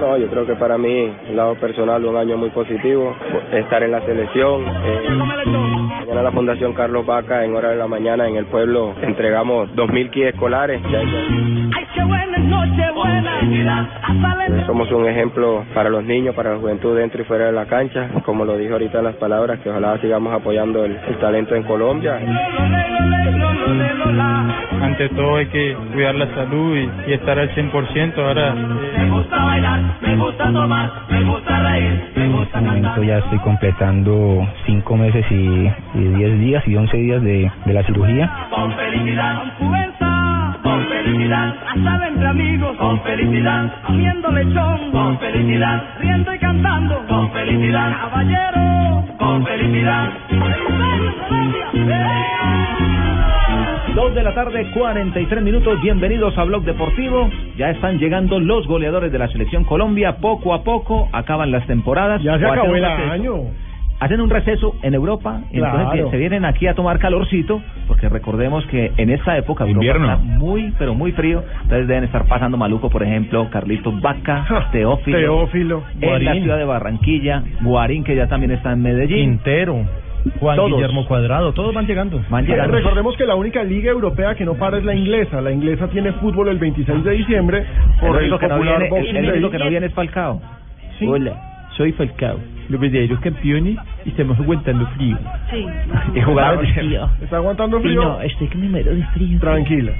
No, yo creo que para mí, el lado personal, un año muy positivo, estar en la selección. Eh, mañana la Fundación Carlos Vaca, en hora de la mañana, en el pueblo, entregamos 2.000 kits escolares. Ya, eh, somos un ejemplo para los niños, para la juventud dentro y fuera de la cancha, como lo dijo ahorita en las palabras, que ojalá sigamos apoyando el, el talento en Colombia. Ante todo hay que cuidar la salud y, y estar al 100%. Ahora Me gusta bailar, me gusta tomar, me gusta reír, me gusta En este momento ya estoy completando cinco meses y, y diez días y once días de, de la cirugía. con felicidad, con felicidad, asada entre amigos, con felicidad, comiendo lechón, con felicidad, riendo y cantando, con felicidad, caballero, con felicidad. Dos de la tarde, 43 minutos. Bienvenidos a Blog Deportivo. Ya están llegando los goleadores de la selección Colombia. Poco a poco acaban las temporadas. Ya se acabó el año. Hacen un receso en Europa. Entonces Claro. bien, se vienen aquí a tomar calorcito. Porque recordemos que en esta época Europa Invierno. está muy, pero muy frío. Entonces deben estar pasando maluco, por ejemplo, Carlitos Vaca, Teófilo. Teófilo. En la Guarín. ciudad de Barranquilla. Guarín, que ya también está en Medellín. Quintero, Juan Todos. Guillermo Cuadrado, todos van llegando. Van llegando. Recordemos que la única liga europea que no para es la inglesa. La inglesa tiene fútbol el 26 de diciembre El por el único que no viene, el, el que no viene es Falcao. Hola, soy Falcao, los verdaderos campeones y estamos aguantando frío. Sí. Y jugaron ¿Está aguantando frío? estoy que me muero de frío. Tranquila.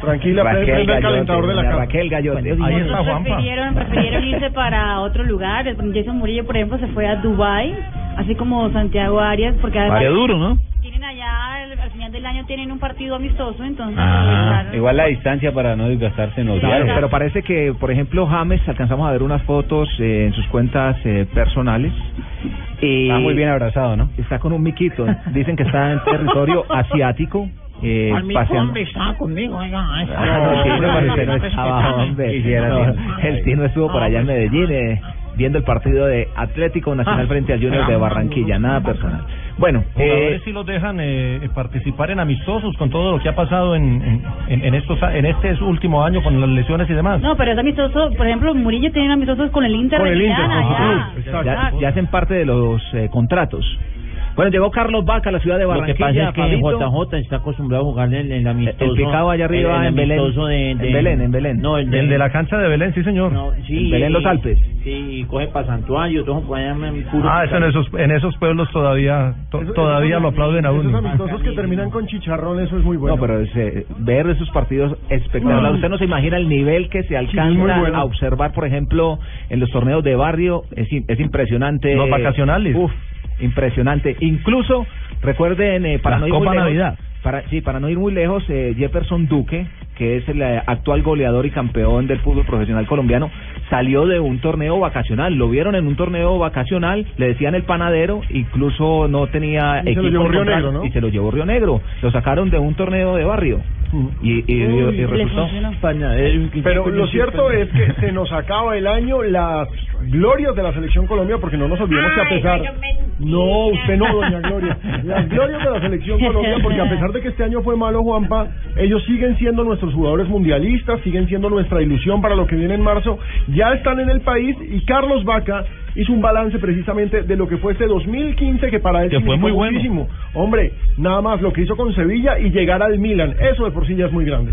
Tranquila, Raquel prende el calentador de la casa. Raquel Gallote. Ahí está Juanpa. Prefirieron, prefirieron irse para otro lugar. Jason Murillo, por ejemplo, se fue a Dubai, así como Santiago Arias, porque además duro, ¿no? Tienen un partido amistoso, entonces... Ah, claro. igual la distancia para no desgastarse en los Claro, viajes. pero parece que, por ejemplo, James, alcanzamos a ver unas fotos eh, en sus cuentas eh, personales. Y Está muy bien abrazado, ¿no? Está con un miquito. Dicen que está en territorio asiático. Eh, estaba conmigo, oiga. Ah, no, no, no No, el Tino estuvo por allá en Medellín eh, viendo el partido de Atlético Nacional frente al Junior de Barranquilla, nada personal. Bueno, eh, Jugadores sí los dejan eh, eh, participar en amistosos con todo lo que ha pasado en, en, en- estos a- en este último año con las lesiones y demás. No, pero es amistoso, por ejemplo, Murillo tiene amistosos con el Inter Con de el Inter, ya hacen parte de los eh, contratos. Bueno, llegó Carlos Vaca a la ciudad de Barranquilla. Fabito. está acostumbrado a jugar en el amistoso. El picado allá arriba el- el en Belén. amistoso de- En de- Belén, en Belén. No, el de, El de la cancha de Belén, sí señor. no, sí, en Belén, los Alpes. Sí, y coge para Santuario, todo por allá en puro. Ah, eso en esos en esos pueblos todavía to- Eso- todavía esos- lo aplauden a Esos uno. amistosos que terminan con chicharrón, eso es muy bueno. No, pero es, eh, ver esos partidos espectaculares. Mm. Usted no se imagina el nivel que se alcanza bueno. a observar, por ejemplo, en los torneos de barrio. Es, im- es impresionante. Los vacacionales. Uf, impresionante. Incluso, recuerden, eh, para La no ir Copa muy lejos, Navidad. Para, sí, para no ir muy lejos, eh, Jefferson Duque, que es el eh, actual goleador y campeón del fútbol profesional colombiano, salió de un torneo vacacional. Lo vieron en un torneo vacacional, le decían el panadero, incluso no tenía Y se lo equipo llevó Río Negro, ¿no? y se lo llevó Río Negro. Lo sacaron de un torneo de barrio. Y, y, y- Uy, y le resultó. funcionó. Pero lo cierto es que se nos acaba el año las glorias de la selección Colombia, porque no nos olvidemos que a pesar... No, usted no, doña Gloria. Las glorias de la selección Colombia, porque a pesar de que este año fue malo, Juanpa, ellos siguen siendo nuestros jugadores mundialistas, siguen siendo nuestra ilusión para lo que viene en marzo. Ya están en el país y Carlos Vaca hizo un balance precisamente de lo que fue este 2015, que para él Que fue muy bueno. muchísimo. Hombre, nada más lo que hizo con Sevilla y llegar al Milan, eso de por sí ya es muy grande.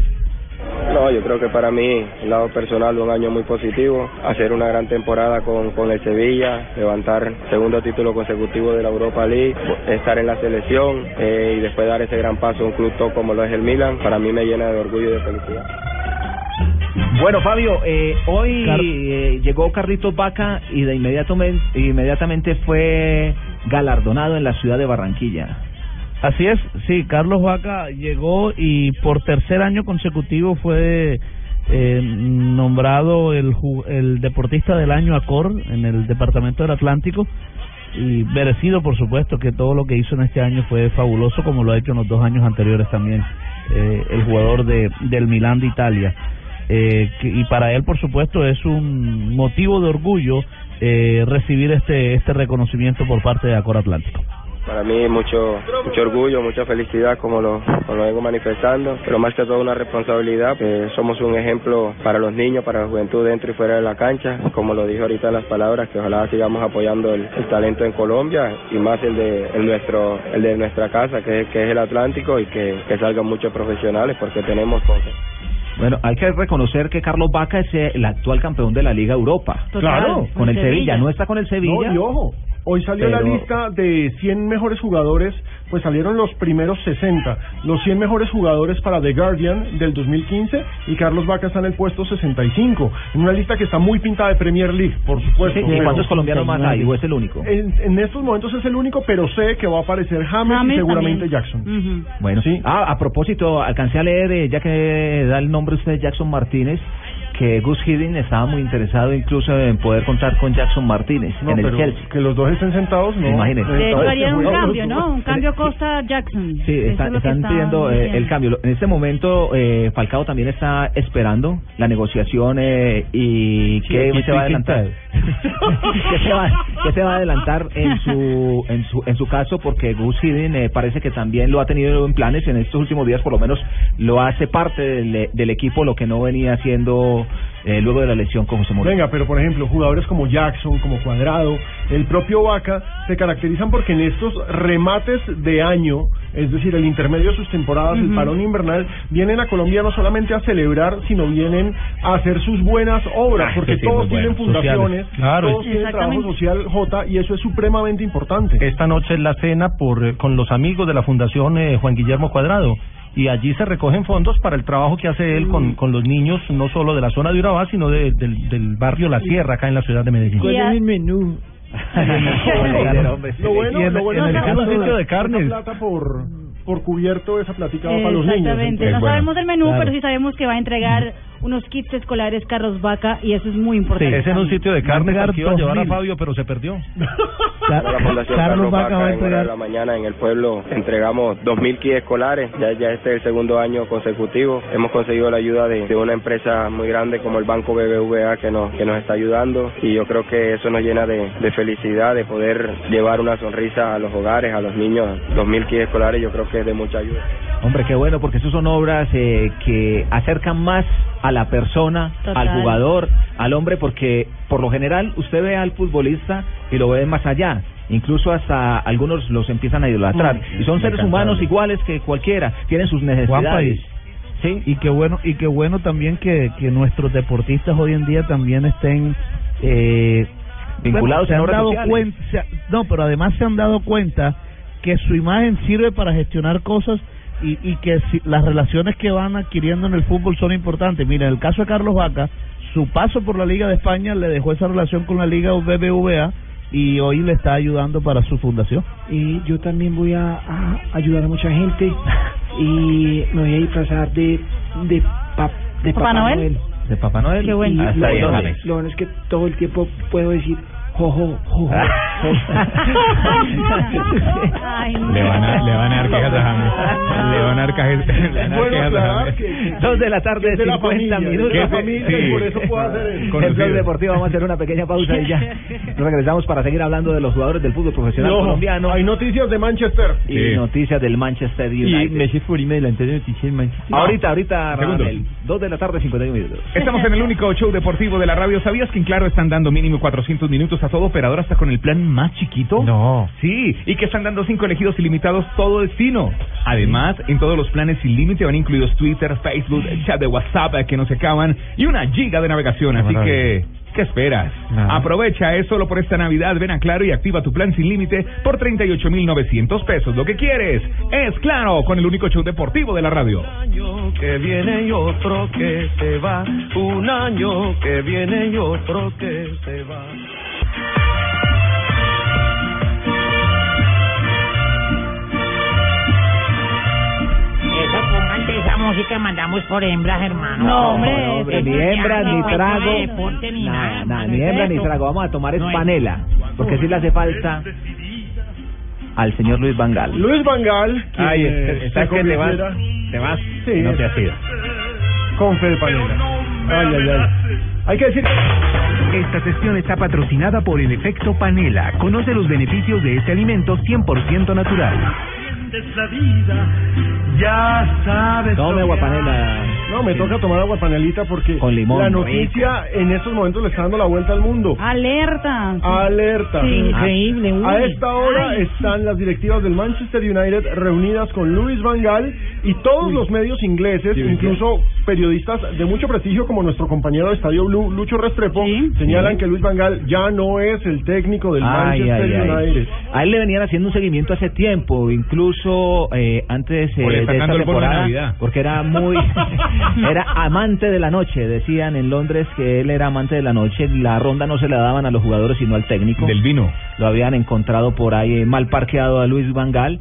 No, yo creo que para mí, el lado personal, un año muy positivo. Hacer una gran temporada con, con el Sevilla, levantar segundo título consecutivo de la Europa League, estar en la selección eh, y después dar ese gran paso a un club top como lo es el Milan, para mí me llena de orgullo y de felicidad. Bueno, Fabio, eh, hoy Car- eh, llegó Carlitos Vaca y de inmediatamente, inmediatamente fue galardonado en la ciudad de Barranquilla. Así es, sí, Carlos Vaca llegó y por tercer año consecutivo fue eh, nombrado el, el deportista del año ACOR en el departamento del Atlántico y merecido por supuesto que todo lo que hizo en este año fue fabuloso como lo ha hecho en los dos años anteriores también eh, el jugador de, del Milán de Italia eh, que- y para él por supuesto es un motivo de orgullo eh, recibir este este reconocimiento por parte de Acor Atlántico. Para mí mucho mucho orgullo, mucha felicidad como lo, como lo vengo manifestando, pero más que todo una responsabilidad. Eh, somos un ejemplo para los niños, para la juventud dentro y fuera de la cancha, como lo dije ahorita en las palabras, que ojalá sigamos apoyando el, el talento en Colombia y más el de el nuestro el de nuestra casa, que, que es el Atlántico, y que, que salgan muchos profesionales porque tenemos qué. Bueno, hay que reconocer que Carlos Vaca es el actual campeón de la Liga Europa. Total. Claro. Con el Sevilla. No está con el Sevilla. No, y ojo, hoy salió la lista de 100 mejores jugadores, pues salieron los primeros 60, los 100 mejores jugadores para The Guardian del 2015 y Carlos Vaca está en el puesto 65, en una lista que está muy pintada de Premier League, por supuesto. ¿Y pero- cuántos colombianos más hay? ¿O es el único? En, en estos momentos es el único, pero sé que va a aparecer James, James y seguramente también. Jackson. Bueno, sí. Ah, a propósito, alcancé a leer, eh, ya que da el nombre usted Jackson Martínez, que Gus Hiddink estaba muy interesado incluso en poder contar con Jackson Martínez No, en el pero Chelsea. que los dos estén sentados, no. Imagínese. Harían un cambio, ¿no? Un cambio Costa Jackson. Sí, está- es están pidiendo eh, el cambio. En este momento, eh, Falcao también está esperando la negociación eh, y qué se va a adelantar. ¿Qué se va, qué se va a adelantar en su en su en su caso? Porque Gus Hiddink eh, parece que también lo ha tenido en planes en estos últimos días, por lo menos lo hace parte del, del equipo, lo que no venía haciendo eh, luego de la lesión con José Mourinho. Venga, pero por ejemplo, jugadores como Jackson, como Cuadrado, el propio Vaca, se caracterizan porque en estos remates de año, es decir, el intermedio de sus temporadas, el parón invernal, vienen a Colombia no solamente a celebrar, sino vienen a hacer sus buenas obras, Ah, porque sí, sí, todos tienen bueno. fundaciones. Claro. todos tienen trabajo social, J, y eso es supremamente importante. Esta noche es la cena por eh, con los amigos de la Fundación eh, Juan Guillermo Cuadrado y allí se recogen fondos para el trabajo que hace él con, con los niños, no solo de la zona de Urabá, sino de- del, del barrio La Sierra, acá en la ciudad de Medellín. Y a- menú? Bueno, hombre, sí. Lo bueno, Y en- lo bueno en es el que sitio de carnes. plata por, por cubierto, esa platica va para los niños. Exactamente. No sabemos el menú, Claro. pero sí sabemos que va a entregar unos kits escolares Carlos Vaca y eso es muy Sí, importante. es en un sitio de carne que iba a llevar a 2000. Fabio, pero se perdió. La Fundación Carlos Vaca va a en entregar la mañana en el pueblo entregamos 2.000 kits escolares, ya, ya este es el segundo año consecutivo. Hemos conseguido la ayuda de, de una empresa muy grande como el Banco BBVA que nos, que nos está ayudando y yo creo que eso nos llena de, de felicidad de poder llevar una sonrisa a los hogares, a los niños. 2.000 kits escolares yo creo que es de mucha ayuda. Hombre, qué bueno, porque esas son obras eh, que acercan más a la persona, Total. al jugador, al hombre, porque por lo general usted ve al futbolista y lo ve más allá. Incluso hasta algunos los empiezan a idolatrar. Mm, y son seres humanos iguales que cualquiera, tienen sus necesidades. Sí, y qué bueno y qué bueno también que, que nuestros deportistas hoy en día también estén eh, Vinculados se han dado cuenta se- no pero además se han dado cuenta que su imagen sirve para gestionar cosas y, y que si- las relaciones que van adquiriendo en el fútbol son importantes mira en el caso de Carlos Vaca su paso por la Liga de España le dejó esa relación con la Liga BBVA y hoy le está ayudando para su fundación y yo también voy a, a ayudar a mucha gente y me voy a disfrazar de de, pa- de ¿Papá Papá, Noel? Noel. de Papá Noel. Qué bueno. Lo, James. lo bueno es que todo el tiempo puedo decir Le van a, le van a dar quejas a James. Le van a dar quejas, le van a James. Dos de la tarde, es de la 50 familia, minutos. la y por eso puedo hacer. En. Blog Deportivo vamos a hacer una pequeña pausa y ya regresamos para seguir hablando de los jugadores del fútbol profesional Y colombiano hay noticias de Manchester. y Sí. noticias del Manchester Y United. Messi Furime de noticias del Manchester. Ahorita, ahorita, dos de la tarde, 51 minutos. Estamos en el único show deportivo de la radio. ¿Sabías que en Claro están dando mínimo 400 minutos a todo operador hasta con el plan más chiquito? No. Sí, y que están dando cinco elegidos ilimitados todo destino. Además, en todos los planes sin límite van incluidos Twitter, Facebook, el chat de WhatsApp que no se acaban y una giga de navegación. Así que, ¿qué esperas? Nada. Aprovecha, es solo por esta Navidad. Ven a Claro y activa tu plan sin límite por 38,900 pesos. Lo que quieres es Claro con el único show deportivo de la radio. año que viene y otro que se va, un año que viene y otro que se va. Música, mandamos por hembras, hermano. No, hombre, No, hombre, ni es hembra, ya, ni trago. deporte ni Nada, nada, ni es hembra ni trago. Vamos a tomar No es es- panela. Porque sí le hace falta al señor Luis Vangal. Luis Vangal, quien, Ay, eh, que te vas, te vas Sí. no te has ido. con fe de panela. Ay, ay, ay. Hay que decir... Esta sesión está patrocinada por el efecto panela. Conoce los beneficios de este alimento 100% natural. la vida, ya sabes. Tome agua panela. No, me toca tomar agua panelita porque Con limón, la noticia en estos momentos le está dando la vuelta al mundo. Alerta. Alerta. Sí. Increíble, uy. A esta hora Ay, están las directivas del Manchester United reunidas con Luis Van Gaal y todos los medios ingleses, incluso periodistas de mucho prestigio como nuestro compañero de Estadio Blue, Lucho Restrepo, Sí. señalan que Luis Van Gaal ya no es el técnico del Ay, Manchester ay, ay. United. A él le venían haciendo un seguimiento hace tiempo, incluso eh, antes eh, de esta temporada, Navidad. porque era muy, era amante de la noche. Decían en Londres que él era amante de la noche. La ronda no se la daban a los jugadores sino al técnico. Del vino. Lo habían encontrado por ahí eh, mal parqueado a Luis Van Gaal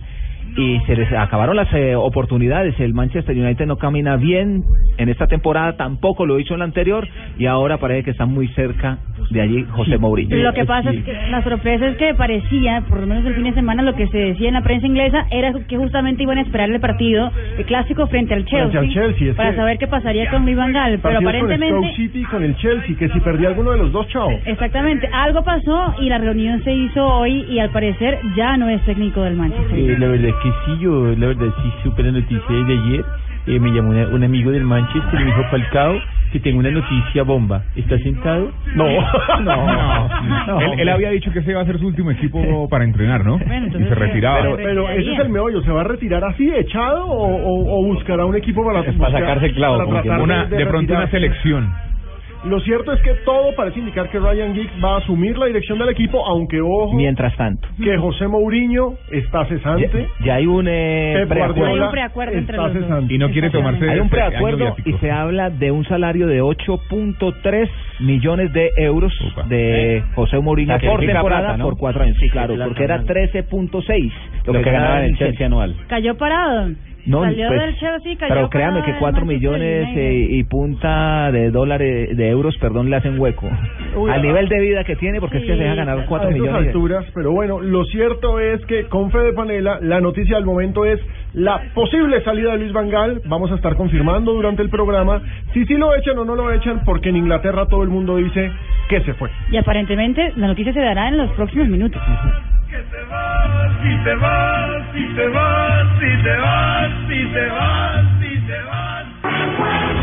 y se les acabaron las eh, oportunidades. El Manchester United no camina bien en esta temporada, tampoco lo hizo en la anterior y ahora parece que está muy cerca de allí José Mourinho. Lo que pasa es que la sorpresa es que parecía, por lo menos el fin de semana, lo que se decía en la prensa inglesa era que justamente iban a esperar el partido, el clásico frente al Chelsea, Frente al Chelsea, es para que- saber qué pasaría con Luis Van Gaal, pero Partidos con Stoke aparentemente City y con el Chelsea, que si perdía alguno de los dos, chao. Exactamente, algo pasó y la reunión se hizo hoy y al parecer ya no es técnico del Manchester. Es que sí, yo la verdad sí supe la noticia de ayer. Eh, me llamó una- un amigo del Manchester y me dijo, Falcao, que tengo una noticia bomba. ¿Estás sentado? No, no. él, él había dicho que ese iba a ser su último equipo para entrenar, ¿no? Bueno, y se retiraba. Pero, pero ese es el meollo, ¿se va a retirar así, echado o, o- o buscará un equipo para, para sacarse el clavo, para una, de, pronto una selección. Lo cierto es que todo parece indicar que Ryan Giggs va a asumir la dirección del equipo, aunque ojo, Mientras tanto, que José Mourinho está cesante. ya, ya hay un eh, preacuerdo. Hay un preacuerdo entre está los dos. cesante. Y no quiere tomarse Hay un este preacuerdo y se habla de un salario de 8.3 millones de euros de José Mourinho por temporada plata, ¿no? por cuatro años. Sí, claro, porque era ¿no? 13.6 Lo que ganaba en el Chelsea anual. Cayó parado. No, Salió pues, del Chelsea, cayó pero créame que del 4 Manchester millones eh, y punta de dólares, de euros, perdón, le hacen hueco. Uy, Al ah. nivel de vida que tiene, porque es que Sí, se deja ganar claro. 4 a estas millones. alturas, pero bueno, lo cierto es que con Fede Panela, la noticia del momento es la posible salida de Luis Van Gaal. Vamos a estar confirmando durante el programa si sí lo echan o no lo echan, porque en Inglaterra todo el mundo dice que se fue. Y aparentemente la noticia se dará en los próximos minutos. Si te vas, si te vas, si te vas, si te vas, si te vas, si te vas.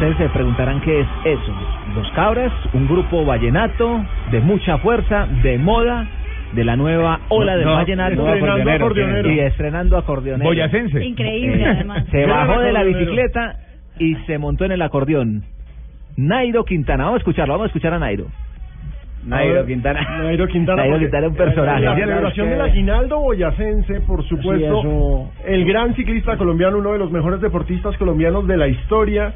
Ustedes se preguntarán qué es eso. Los Cabras, un grupo vallenato de mucha fuerza, de moda, de la nueva ola del No, vallenato. estrenando Acordeonero, acordeonero. y estrenando acordeonero. Boyacense. Increíble, además. Se bajó de la bicicleta y se montó en el acordeón. Nairo Quintana, vamos a escucharlo, vamos a escuchar a Nairo. Nairo Quintana. Nairo Quintana. Nairo Quintana es un personaje. La celebración del aguinaldo boyacense, por supuesto. Sí, eso- El gran ciclista colombiano, uno de los mejores deportistas colombianos de la historia.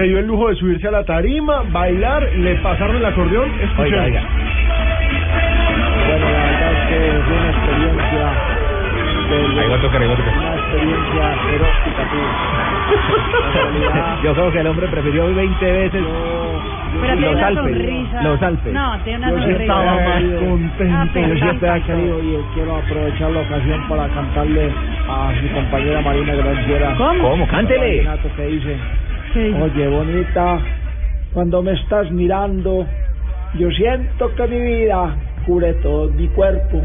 Se dio el lujo de subirse a la tarima, bailar, le pasaron el acordeón. Oiga, oiga. Bueno, la verdad es que fue una experiencia Ahí va a tocar, ahí va a tocar. una experiencia erótica, Yo creo que el hombre prefirió 20 veces Pero tiene los una Alpes. sonrisa. Los Alpes. No, tiene una yo sí sonrisa. estaba más contento. Yo siempre he querido y quiero aprovechar la ocasión para cantarle a mi compañera Marina Granciera. ¿Cómo? ¿Cómo? Cántele. que dice, Oye bonita, cuando me estás mirando, yo siento que mi vida cubre todo mi cuerpo.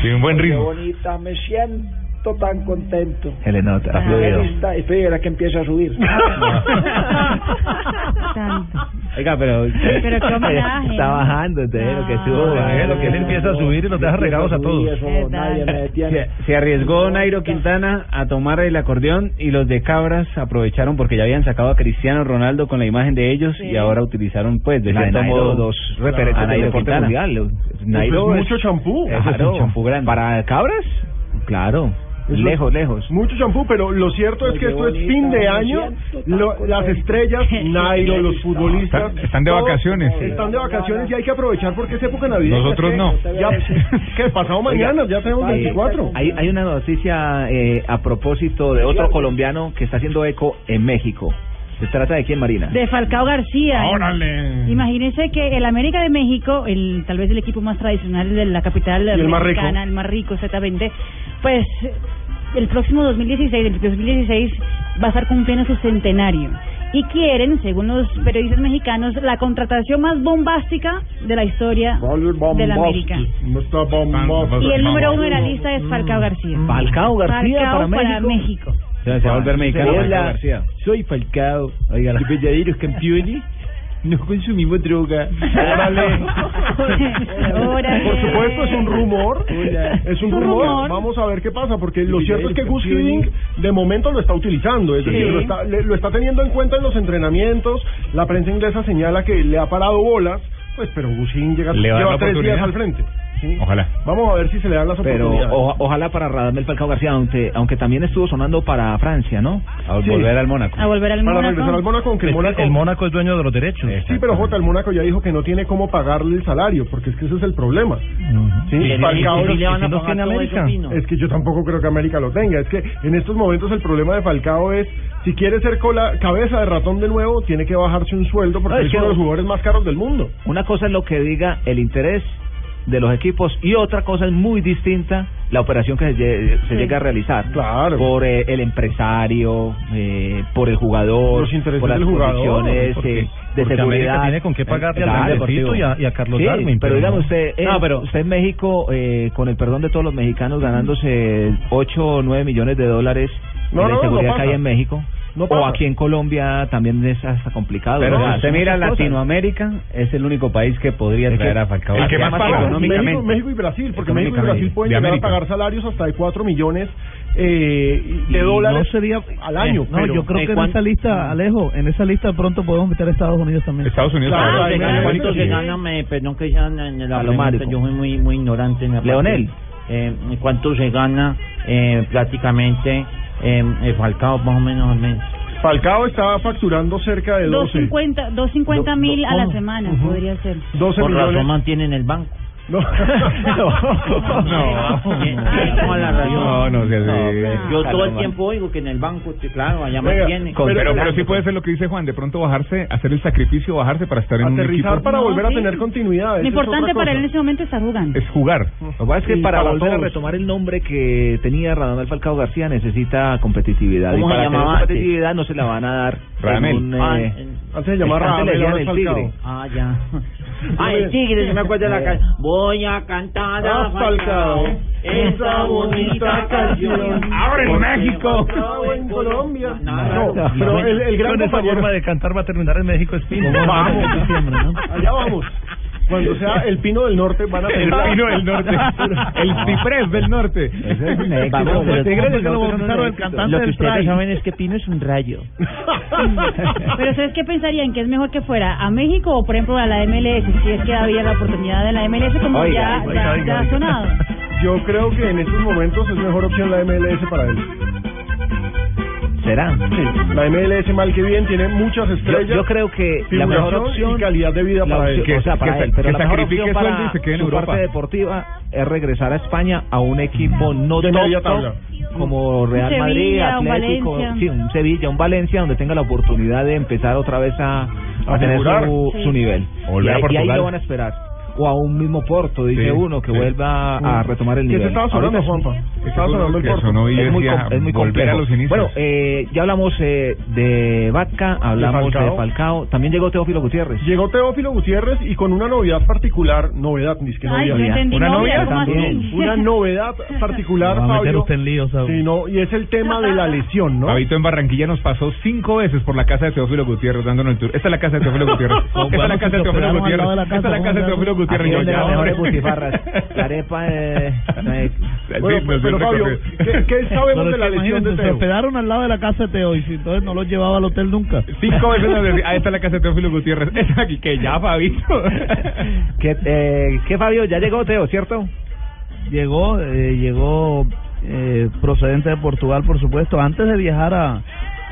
Sí, un buen Oye ritmo. bonita, me siento tan contento. Se le nota. Está fluido. espera que empiece a subir. Tanto. Oiga, pero... Pero qué homenaje. Está bajando, entonces lo que No. sube. Eh, lo que él empieza a subir y nos deja regados a todos. Eso Verdad. nadie me detiene. Se, se arriesgó Nairo Quintana a tomar el acordeón y los de Cabras aprovecharon porque ya habían sacado a Cristiano Ronaldo con la imagen de ellos Sí. y ahora utilizaron pues de cierto Nairo, modo dos referentes del Nairo deporte Quintana. mundial. Nairo Nairo es mucho champú. Eso es un champú grande. ¿Para cabras? Claro. Eso Lejos, lejos. Mucho champú, pero lo cierto es que esto es fin de año. Lo- las estrellas, Nairo, los futbolistas. Están- están de vacaciones. Están de vacaciones y hay que aprovechar porque es época navideña. Nosotros no. Ya, que pasado mañana, ya tenemos 24. Hay, hay una noticia eh, a propósito de otro colombiano que está haciendo eco en México. ¿Se trata de quién, Marina? De Falcao García. ¡Órale! Imagínense que el América de México, el tal vez el equipo más tradicional de la capital el más rico. mexicana, el más rico exactamente, pues el próximo 2016, el 2016 va a estar cumpliendo su centenario. Y quieren, según los periodistas mexicanos, la contratación más bombástica de la historia de la América. Y el número uno de la lista es Falcao García. Falcao García Falcao para México. México. Se va a volver mexicano. Hola, Falcao García. soy Falcao. Oiga, los campeones no consumimos droga. Órale. Por supuesto, es un rumor. Hola. Es un rumor. rumor. Vamos a ver qué pasa, porque lo cierto es que Gus. Hiddink de momento lo está utilizando, es decir, Sí. lo está, le- lo está teniendo en cuenta en los entrenamientos. La prensa inglesa señala que le ha parado bolas, pues, pero Gus Hiddink llega, Le lleva tres días al frente. ¿Sí? Ojalá. Vamos a ver si se le dan las Pero oportunidades. o- ojalá para Radamel Falcao García, aunque, aunque también estuvo sonando para Francia, ¿no? A Sí. volver al Mónaco. A volver al Para Mónaco. regresar al Mónaco, aunque el Es que Mónaco... el Mónaco es dueño de los derechos. Sí, pero Jota, el Mónaco ya dijo que no tiene cómo pagarle el salario, porque es que ese es el problema. Sí, Y- Falcao y- tiene América. Es que yo tampoco creo que América lo tenga. Es que en estos momentos el problema de Falcao es, si quiere ser cola, cabeza de ratón de nuevo, tiene que bajarse un sueldo porque No, es es que- uno de los jugadores más caros del mundo. Una cosa es lo que diga el interés de los equipos y otra cosa es muy distinta la operación que se, lle- se Sí. llega a realizar Claro. por eh, el empresario, eh, por el jugador, Los intereses por las del jugador, condiciones porque- eh, de seguridad. América tiene con qué pagarle al y a- y a Carlos Sí, Darwin, pero pero dígame usted, eh, No, pero- usted en México, eh, con el perdón de todos los mexicanos, ganándose 8 o 9 millones de dólares No, de no, inseguridad que hay en México. No o aquí en Colombia también es hasta complicado. Pero ¿no? si usted mira cosas. Latinoamérica, es el único país que podría Es que- traer a Falcao. el que más paga, México, económicamente. México y Brasil, porque México y Brasil pueden de llegar América. a pagar salarios hasta de 4 millones eh, de Y dólares no sería al año. no pero- yo creo ¿de que en esa lista Alejo en esa lista pronto podemos meter a Estados Unidos también Estados Unidos. Claro, ahí me- ¿Cuánto Juanito, se sí. gana? Me, perdón que ya en la pregunta, yo soy muy muy ignorante en la. Leonel. Eh, ¿Cuánto se gana eh, prácticamente eh, el Falcao más o menos al mes? Falcao está facturando cerca de 12. 250 250 mil a la semana Ujú. podría ser. 12 Por millones. razón mantienen el banco. No. No, tiene toda la razón. No, no, así. Yo todo el tiempo oigo que en el banco, claro, allá Venga, mantienen. pero- Pero, sí puede ser lo que dice Juan, de pronto bajarse, hacer el sacrificio, bajarse para estar en un equipo. para No, volver a tener continuidad. Lo importante para él en ese momento es jugando. Es jugar. Lo que pasa es que Sí, para, para volver a retomar el nombre que tenía Radamel Falcao García necesita competitividad. ¿Cómo y se para tener competitividad no se la van a dar. Radamel. Antes de llamar Radamel. Ah, ya. El tigre, se me acuerdo de la canción. Voy a cantar a Falcao, esa bonita canción. Ahora en México. En Colombia. No, pero el, el gran Con esa compañero- forma de cantar va a terminar en México Espino. Vamos, allá vamos. Cuando sea el pino del norte van a El tener la- pino del norte. El ciprés del norte. Ese es un éxito. Vamos, Los pero tigres del ¿cómo norte se son un bautizaron el cantante Lo que ustedes saben es que Pino es un rayo. Pero ¿ustedes qué pensarían? ¿Que es mejor que fuera a México o, por ejemplo, a la MLS? Si es que había la oportunidad de la MLS, como Oiga, ya, oiga, ya, oiga, ya ha sonado. Yo creo que en estos momentos es mejor opción la MLS para él. ¿Será? Sí, la MLS mal que bien tiene muchas estrellas. yo creo que la mejor opción y calidad de vida para él. opción- o sea, para que él, pero que la mejor sacrifique opción sueldo y para se quede en su Europa. parte deportiva es regresar a España a un equipo no De top, media top, tabla. como Real Un Madrid, un Atlético, sí, un Sevilla, un Valencia, donde tenga la oportunidad de empezar otra vez a, a A tener su, Sí. su nivel. Y, y ahí lo van a esperar. O a un mismo Porto, dice Sí, uno, que sí. vuelva a retomar el ¿Qué nivel. se estaba sonando, Ahorita es- Juanpa? Estaba seguro sonando el que Porto. sonó y es muy, es muy complejo. a los. Bueno, eh, ya hablamos eh, de Vaca, hablamos de Falcao. Falcao. También llegó Teófilo Gutiérrez. Llegó Teófilo Gutiérrez y con una novedad particular, novedad, ni siquiera Ay, yo novedad. entendí Una novia, novia ¿cómo así? también. Una novedad particular, Va a meter Fabio. usted en Saúl. Sí, no, y es el tema de la lesión, ¿no? Fabito en Barranquilla nos pasó cinco veces por la casa de Teófilo Gutiérrez dándonos el tour. Esta es la casa de Teófilo Gutiérrez. Esta es la casa de Teófilo Gutiérrez. de Esta es la casa de ¿cómo se Teófilo llama? Gutiérrez. Aquí las mejores butifarras. La arepa, eh, eh, Bueno, pero Fabio. ¿qué, qué sabemos de la que lesión de se Teo? hospedaron al lado de la casa de Teo y si entonces no los llevaba al hotel nunca. Cinco veces nos decía, ah, esta es la casa de Teófilo Gutiérrez. Esta aquí, que ya, Fabito. ¿Qué, eh, ¿Qué, Fabio? Ya llegó Teo, ¿cierto? Llegó, eh, llegó eh, procedente de Portugal, por supuesto. Antes de viajar a,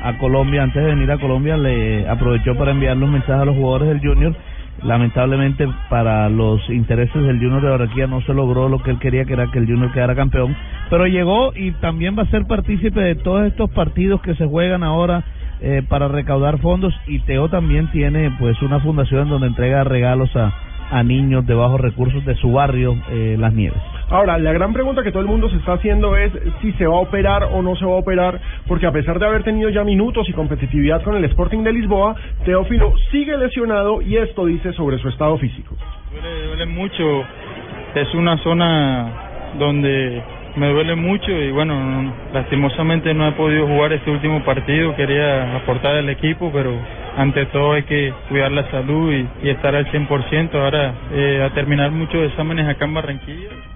a Colombia, antes de venir a Colombia, le aprovechó para enviarle un mensaje a los jugadores del Junior. Lamentablemente para los intereses del Junior de Barranquilla no se logró lo que él quería, que era que el Junior quedara campeón. Pero llegó y también va a ser partícipe de todos estos partidos que se juegan ahora eh, para recaudar fondos. Y Teo también tiene pues una fundación donde entrega regalos a, a niños de bajos recursos de su barrio, eh, Las Nieves. Ahora, la gran pregunta que todo el mundo se está haciendo es si se va a operar o no se va a operar, porque a pesar de haber tenido ya minutos y competitividad con el Sporting de Lisboa, Teófilo sigue lesionado y esto dice sobre su estado físico. Duele, duele mucho, es una zona donde me duele mucho y bueno, lastimosamente no he podido jugar este último partido, quería aportar al equipo, pero ante todo hay que cuidar la salud y, estar al 100%, ahora eh, a terminar muchos exámenes acá en Barranquilla.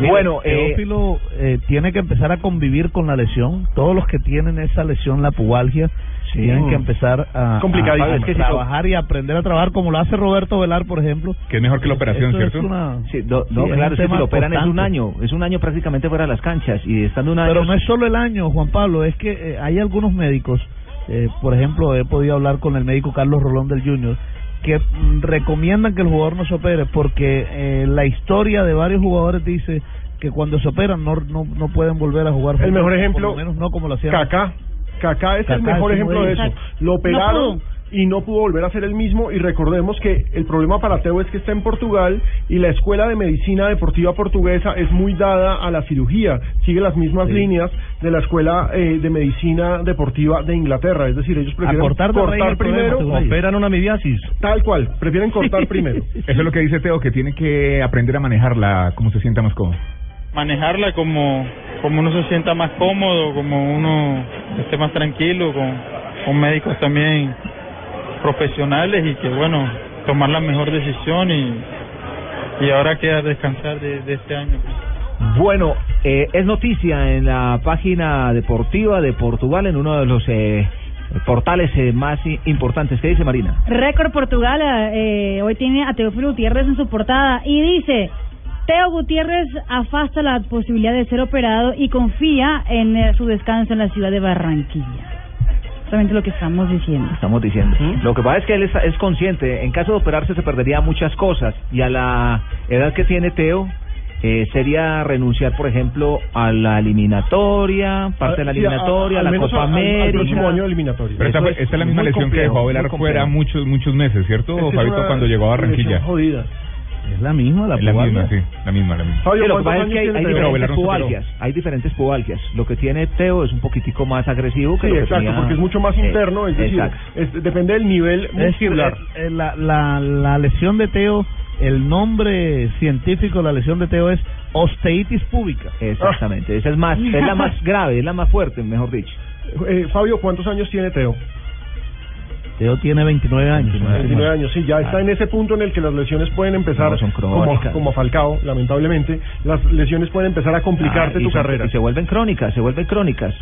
Bueno, Teófilo eh, tiene que empezar a convivir con la lesión. Todos los que tienen esa lesión, la pubalgia, tienen que empezar a, Complicadísimo. a- a Es que si trabajar y aprender a trabajar como lo hace Roberto Velar, por ejemplo. Que es mejor que la operación, Esto es ¿cierto? una- Sí, do- no, Sí, es claro, un es que si tema lo operan es un constante. año, es un año prácticamente fuera de las canchas y estando un año... Pero no es solo el año, Juan Pablo, es que eh, hay algunos médicos, eh, por ejemplo, he podido hablar con el médico Carlos Rolón del Junior, que recomiendan que el jugador no se opere porque eh, la historia de varios jugadores dice que cuando se operan no, no, no pueden volver a jugar. El mejor por ejemplo, lo menos no como lo hacían. Kaká. Kaká es el mejor ejemplo de eso. Lo operaron. Y no pudo volver a ser el mismo y recordemos que el problema para Teo es que está en Portugal y la Escuela de Medicina Deportiva Portuguesa es muy dada a la cirugía, sigue las mismas líneas de la Escuela eh, de Medicina Deportiva de Inglaterra, es decir, ellos prefieren cortar problema, primero. Operan una midiasis. tal cual, prefieren cortar primero. Eso es lo que dice Teo, que tiene que aprender a manejarla como se sienta más cómodo. Manejarla como, como uno se sienta más cómodo, como uno esté más tranquilo, con, con médicos también profesionales y que bueno, tomar la mejor decisión y, y ahora queda descansar de, de este año. Bueno, eh, es noticia en la página deportiva de Portugal, en uno de los eh, portales eh, más importantes. ¿Qué dice Marina? Récord Portugal eh, hoy tiene a Teófilo Gutiérrez en su portada y dice Teo Gutiérrez afasta la posibilidad de ser operado y confía en eh, su descanso en la ciudad de Barranquilla. Lo que estamos diciendo. Estamos diciendo. Lo que pasa es que él es, es consciente, en caso de operarse se perdería muchas cosas y a la edad que tiene Teo eh, sería renunciar, por ejemplo, a la eliminatoria, parte de la Ah, a- eliminatoria, a, la Copa al- al América. próximo año eliminatorio. Pero esta, es esta es la misma lesión que dejó a Velar fuera muchos muchos meses, ¿cierto, Fabito, cuando llegó a Barranquilla? jodida. Es la misma, la Es la misma, sí, la misma, la misma. Fabio, Sí, lo que ¿cuántos pasa es años que hay, diferentes pubalgias, hay diferentes pubalgias. Lo que tiene Teo es un poquitico más agresivo que Sí, lo que exacto, tenía- porque es mucho más eh, interno, es decir, es- depende del nivel Es decir, muscular. eh, la, la, la lesión de Teo, el nombre científico de la lesión de Teo es osteitis púbica. Exactamente, esa es más, es la más grave, es la más fuerte, mejor dicho. Eh, Fabio, ¿cuántos años tiene Teo? Teo tiene 29 años. 29 años, sí, ya está en ese punto en el que las lesiones pueden empezar, No, son como, como Falcao, lamentablemente, las lesiones pueden empezar a complicarte Ah, tu son- carrera. Y se vuelven crónicas, se vuelven crónicas.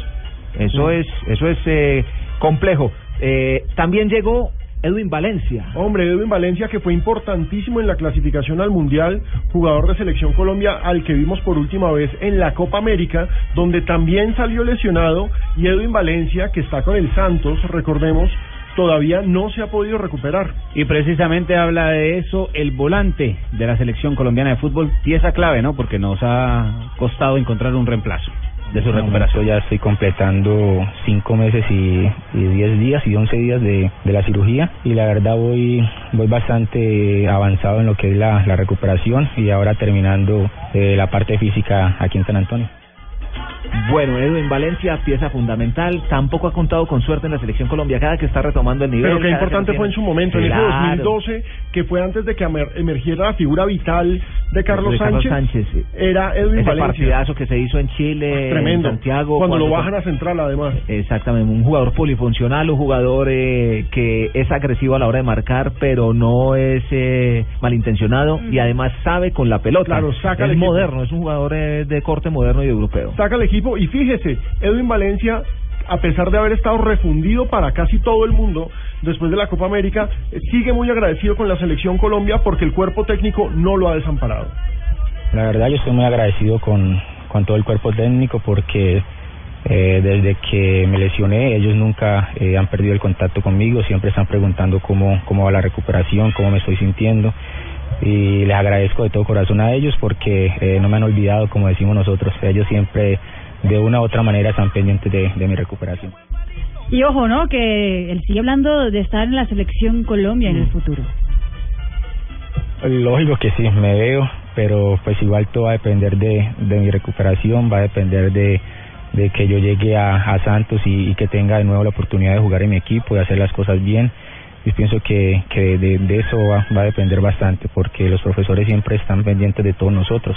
Eso es, eso es eh, complejo. Eh, también llegó Edwin Valencia. Hombre, Edwin Valencia, que fue importantísimo en la clasificación al Mundial, jugador de Selección Colombia, al que vimos por última vez en la Copa América, donde también salió lesionado, y Edwin Valencia, que está con el Santos, recordemos, todavía no se ha podido recuperar. Y precisamente habla de eso el volante de la selección colombiana de fútbol, pieza clave, ¿no? Porque nos ha costado encontrar un reemplazo de su recuperación. ya estoy completando cinco meses y, y diez días y once días de, de la cirugía y la verdad voy voy bastante avanzado en lo que es la, la recuperación y ahora terminando eh, la parte física aquí en San Antonio. Bueno, Edwin Valencia, pieza fundamental, tampoco ha contado con suerte en la selección Colombia, cada que está retomando el nivel. Pero qué que importante fue en su momento, en Claro. ese 2012, que fue antes de que emer- emergiera la figura vital de Carlos De Carlos Sánchez, Sánchez, sí. era Edwin Ese Valencia. partidazo que se hizo en Chile, Tremendo. en Santiago. Cuando lo bajan a central, además. Exactamente, un jugador polifuncional, un jugador eh, que es agresivo a la hora de marcar, pero no es eh, malintencionado y además sabe con la pelota. Claro, saca es el equipo. moderno, es un jugador eh, de corte moderno y europeo. saca el equipo y fíjese, Edwin Valencia, a pesar de haber estado refundido para casi todo el mundo después de la Copa América, eh, sigue muy agradecido con la selección Colombia porque el cuerpo técnico no lo ha desamparado. La verdad yo estoy muy agradecido con, con todo el cuerpo técnico porque eh, desde que me lesioné ellos nunca eh, han perdido el contacto conmigo, siempre están preguntando cómo, cómo va la recuperación, cómo me estoy sintiendo y les agradezco de todo corazón a ellos porque eh, no me han olvidado, como decimos nosotros, ellos siempre de una u otra manera están pendientes de, de mi recuperación. Y ojo, ¿no? Que él sigue hablando de estar en la selección Colombia en el futuro. Lógico que sí, me veo, pero pues igual todo va a depender de, de mi recuperación, va a depender de, de que yo llegue a, a Santos y, y que tenga de nuevo la oportunidad de jugar en mi equipo y hacer las cosas bien. Y pienso que, que de, de eso va, va a depender bastante, porque los profesores siempre están pendientes de todos nosotros.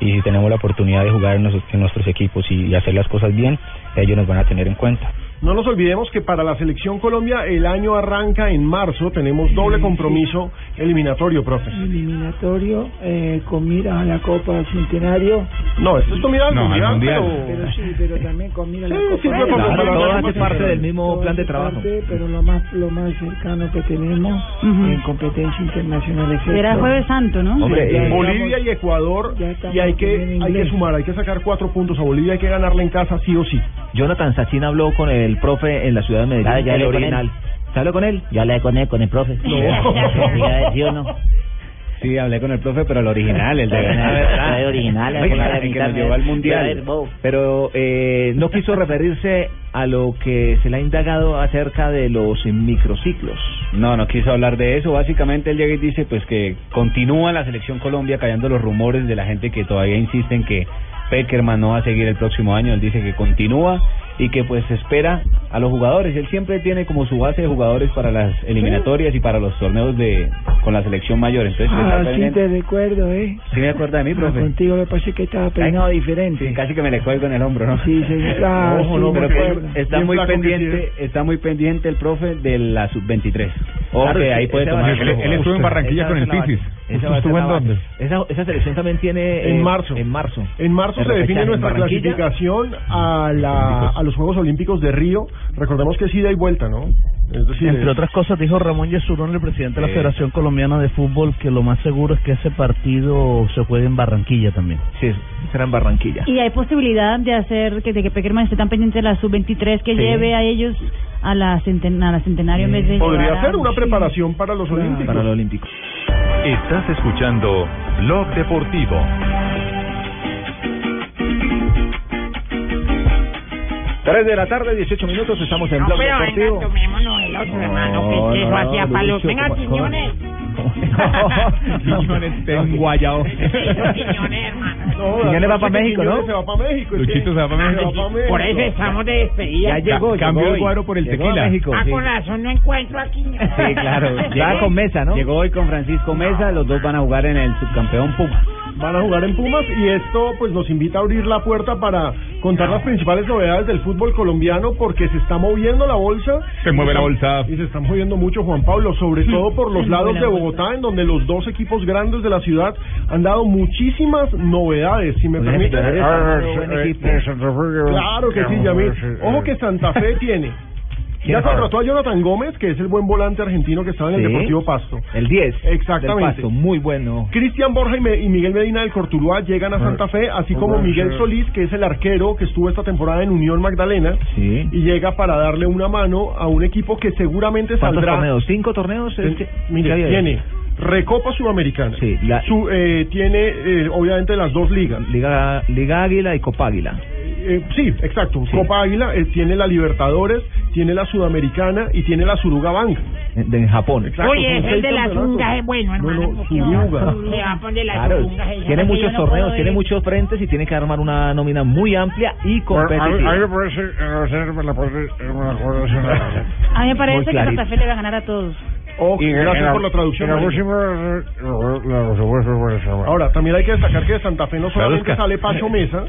Y si tenemos la oportunidad de jugar en nuestros, en nuestros equipos y, y hacer las cosas bien, ellos nos van a tener en cuenta. No nos olvidemos que para la selección Colombia el año arranca en marzo, tenemos doble compromiso eliminatorio, profe. Eliminatorio eh, con miras a la Copa Centenario. No, esto es con miras al No, al mundial, Mundial. pero... Pero sí, pero también con miras a la Sí, Copa sí, Centenario. para todo hace parte de- del mismo Todo plan de trabajo. parte, pero lo más lo más cercano que tenemos en competencia internacional es esto. Jueves Santo, ¿no? Hombre, eh, estamos- Bolivia y Ecuador, ya estamos y hay que, en hay que sumar, hay que sacar cuatro puntos a Bolivia, hay que ganarle en casa sí o sí. Jonathan Sachin habló con el profe en la ciudad de Medellín, Ah, ya el original. ¿Se habló con él? Ya hablé con él, con el profe. No. ¿sí o no? Sí, hablé con el profe, pero el original, el de El verdad. el original, el que nos llevó al mundial. Pero eh, no quiso referirse a lo que se le ha indagado acerca de los microciclos. No, no quiso hablar de eso. Básicamente él llega y dice pues que continúa la selección Colombia callando los rumores de la gente que todavía insiste en que Peckerman no va a seguir el próximo año. Él dice que continúa y que pues espera a los jugadores. Él siempre tiene como su base de jugadores para las eliminatorias y para los torneos de con la selección mayor. Entonces, está Ah, sí pendiente. te recuerdo, ¿eh? ¿Sí me acuerda de mí, Ah, profe? Contigo me parece que estaba peinado diferente. Sí, casi que me le cuelgo en el hombro, ¿no? Sí, señor. Ah, Ojo, sí, no, pero acuerdo. está muy pendiente, está muy pendiente el profe de la sub-23. Ojo Claro, ahí puede tomar. Él- él estuvo en Barranquilla con el. Pisis. ¿Estuvo en dónde? Esa, esa selección también tiene... En eh, marzo. En marzo. En marzo se define nuestra clasificación a, la, a los Juegos Olímpicos de Río. Recordemos que es ida y vuelta, ¿no? Es decir, Entre otras cosas, dijo Ramón Yesurón, el presidente de la Eh. Federación Colombiana de Fútbol, que lo más seguro es que ese partido se juegue en Barranquilla también. Sí, será en Barranquilla. Y hay posibilidad de hacer que de que Peckerman esté tan pendiente de la sub-23 que Sí. lleve a ellos a la, centen a la centenario en vez de Podría ser una preparación para los Olímpicos. Para los Olímpicos. Estás escuchando Blog Deportivo. Tres de la tarde, 18 minutos, estamos en No, Blog pero venga, Deportivo. tomémonos el otro, hermano, que eso no, hacía no, palos. Lucho, Venga, ¿cómo- cómo- Quiñones. Quiñones, ten guayao. Quiñones, hermano. No, Quiñones va acuérdate pa' que México, ¿no? Se va para México. Luchito se va pa' México. Va. Por eso estamos de despedida. Ya llegó, cambió el guaro por el tequila. Ah, con razón no encuentro a Quiñones. Sí, claro. Estaba con Mesa, ¿no? Llegó hoy con Francisco Mesa, los dos van a jugar en el subcampeón Puma. Van a jugar en Pumas y esto pues nos invita a abrir la puerta para contar las principales novedades del fútbol colombiano porque se está moviendo la bolsa. Se mueve la bolsa. Y se está moviendo mucho Juan Pablo, sobre todo por los lados de Bogotá, en donde los dos equipos grandes de la ciudad han dado muchísimas novedades. Si me Oye, permite. Millonarios está dando buen equipo. Claro que sí, Yamil. Ojo que Santa Fe tiene. Ya contrató a Jonathan Gómez, que es el buen volante argentino que estaba en el Sí. Deportivo Pasto. El 10. Exactamente. Del Pasto, muy bueno. Cristian Borja y, Me- y Miguel Medina del Cortuluá llegan a Santa Fe, así como Miguel Solís, que es el arquero que estuvo esta temporada en Unión Magdalena, Sí. y llega para darle una mano a un equipo que seguramente ¿Cuántos saldrá. torneos? ¿Cinco torneos? Es que- había. tiene Recopa Sudamericana. Sí, la- Su- eh, tiene eh, obviamente las dos ligas. Liga, Liga Águila y Copa Águila. Eh, sí, exacto. Copa Águila eh, tiene la Libertadores, tiene la Sudamericana y tiene la Suruga Bank. En, de- Japón. Exacto, Oye, es el de las campeonatos. ungas es bueno, hermano. No, no, Suruga. Claro, tiene muchos no torneos, tiene ver. muchos frentes y tiene que armar una nómina muy amplia y competitiva. A mí me parece que. Santa Fe le va a ganar a todos. Oh, gracias por la traducción. María. Ahora, también hay que destacar que de Santa Fe no solamente sale Pacho Mesa,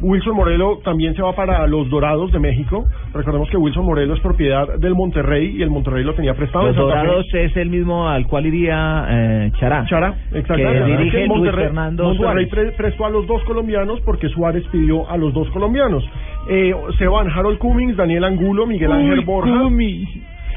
Wilson Morelo también se va para los Dorados de México. Recordemos que Wilson Morelo es propiedad del Monterrey y el Monterrey lo tenía prestado Los Fe. Dorados es el mismo al cual iría eh, Chará. Chará, Que exactamente. dirige Es que Luis Fernando Monterrey pre- prestó a los dos colombianos porque Suárez pidió a los dos colombianos. Eh, se van Harold Cummings, Daniel Angulo, Miguel Ángel Borja.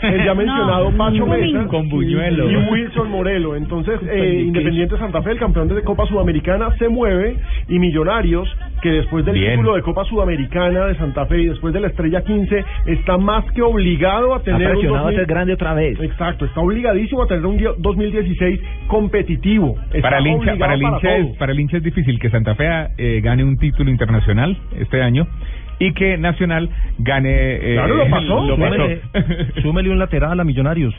El ya mencionado No, Pacho. Mesa Con buñuelo. y Wilson Morelo. Entonces, eh, Independiente Santa Fe, el campeón de Copa Sudamericana, se mueve y Millonarios que después del Bien. título de Copa Sudamericana de Santa Fe y después de la Estrella 15 está más que obligado a Ha tener un presionado a 2000 ser grande otra vez. Exacto, está obligadísimo a tener un día- 2016 competitivo. Está Para el hincha, para el hincha, es, para el hincha es difícil que Santa Fe eh, gane un título internacional este año y que Nacional gane. eh, Claro, lo pasó. lo pasó. Súmele, súmele un lateral a Millonarios.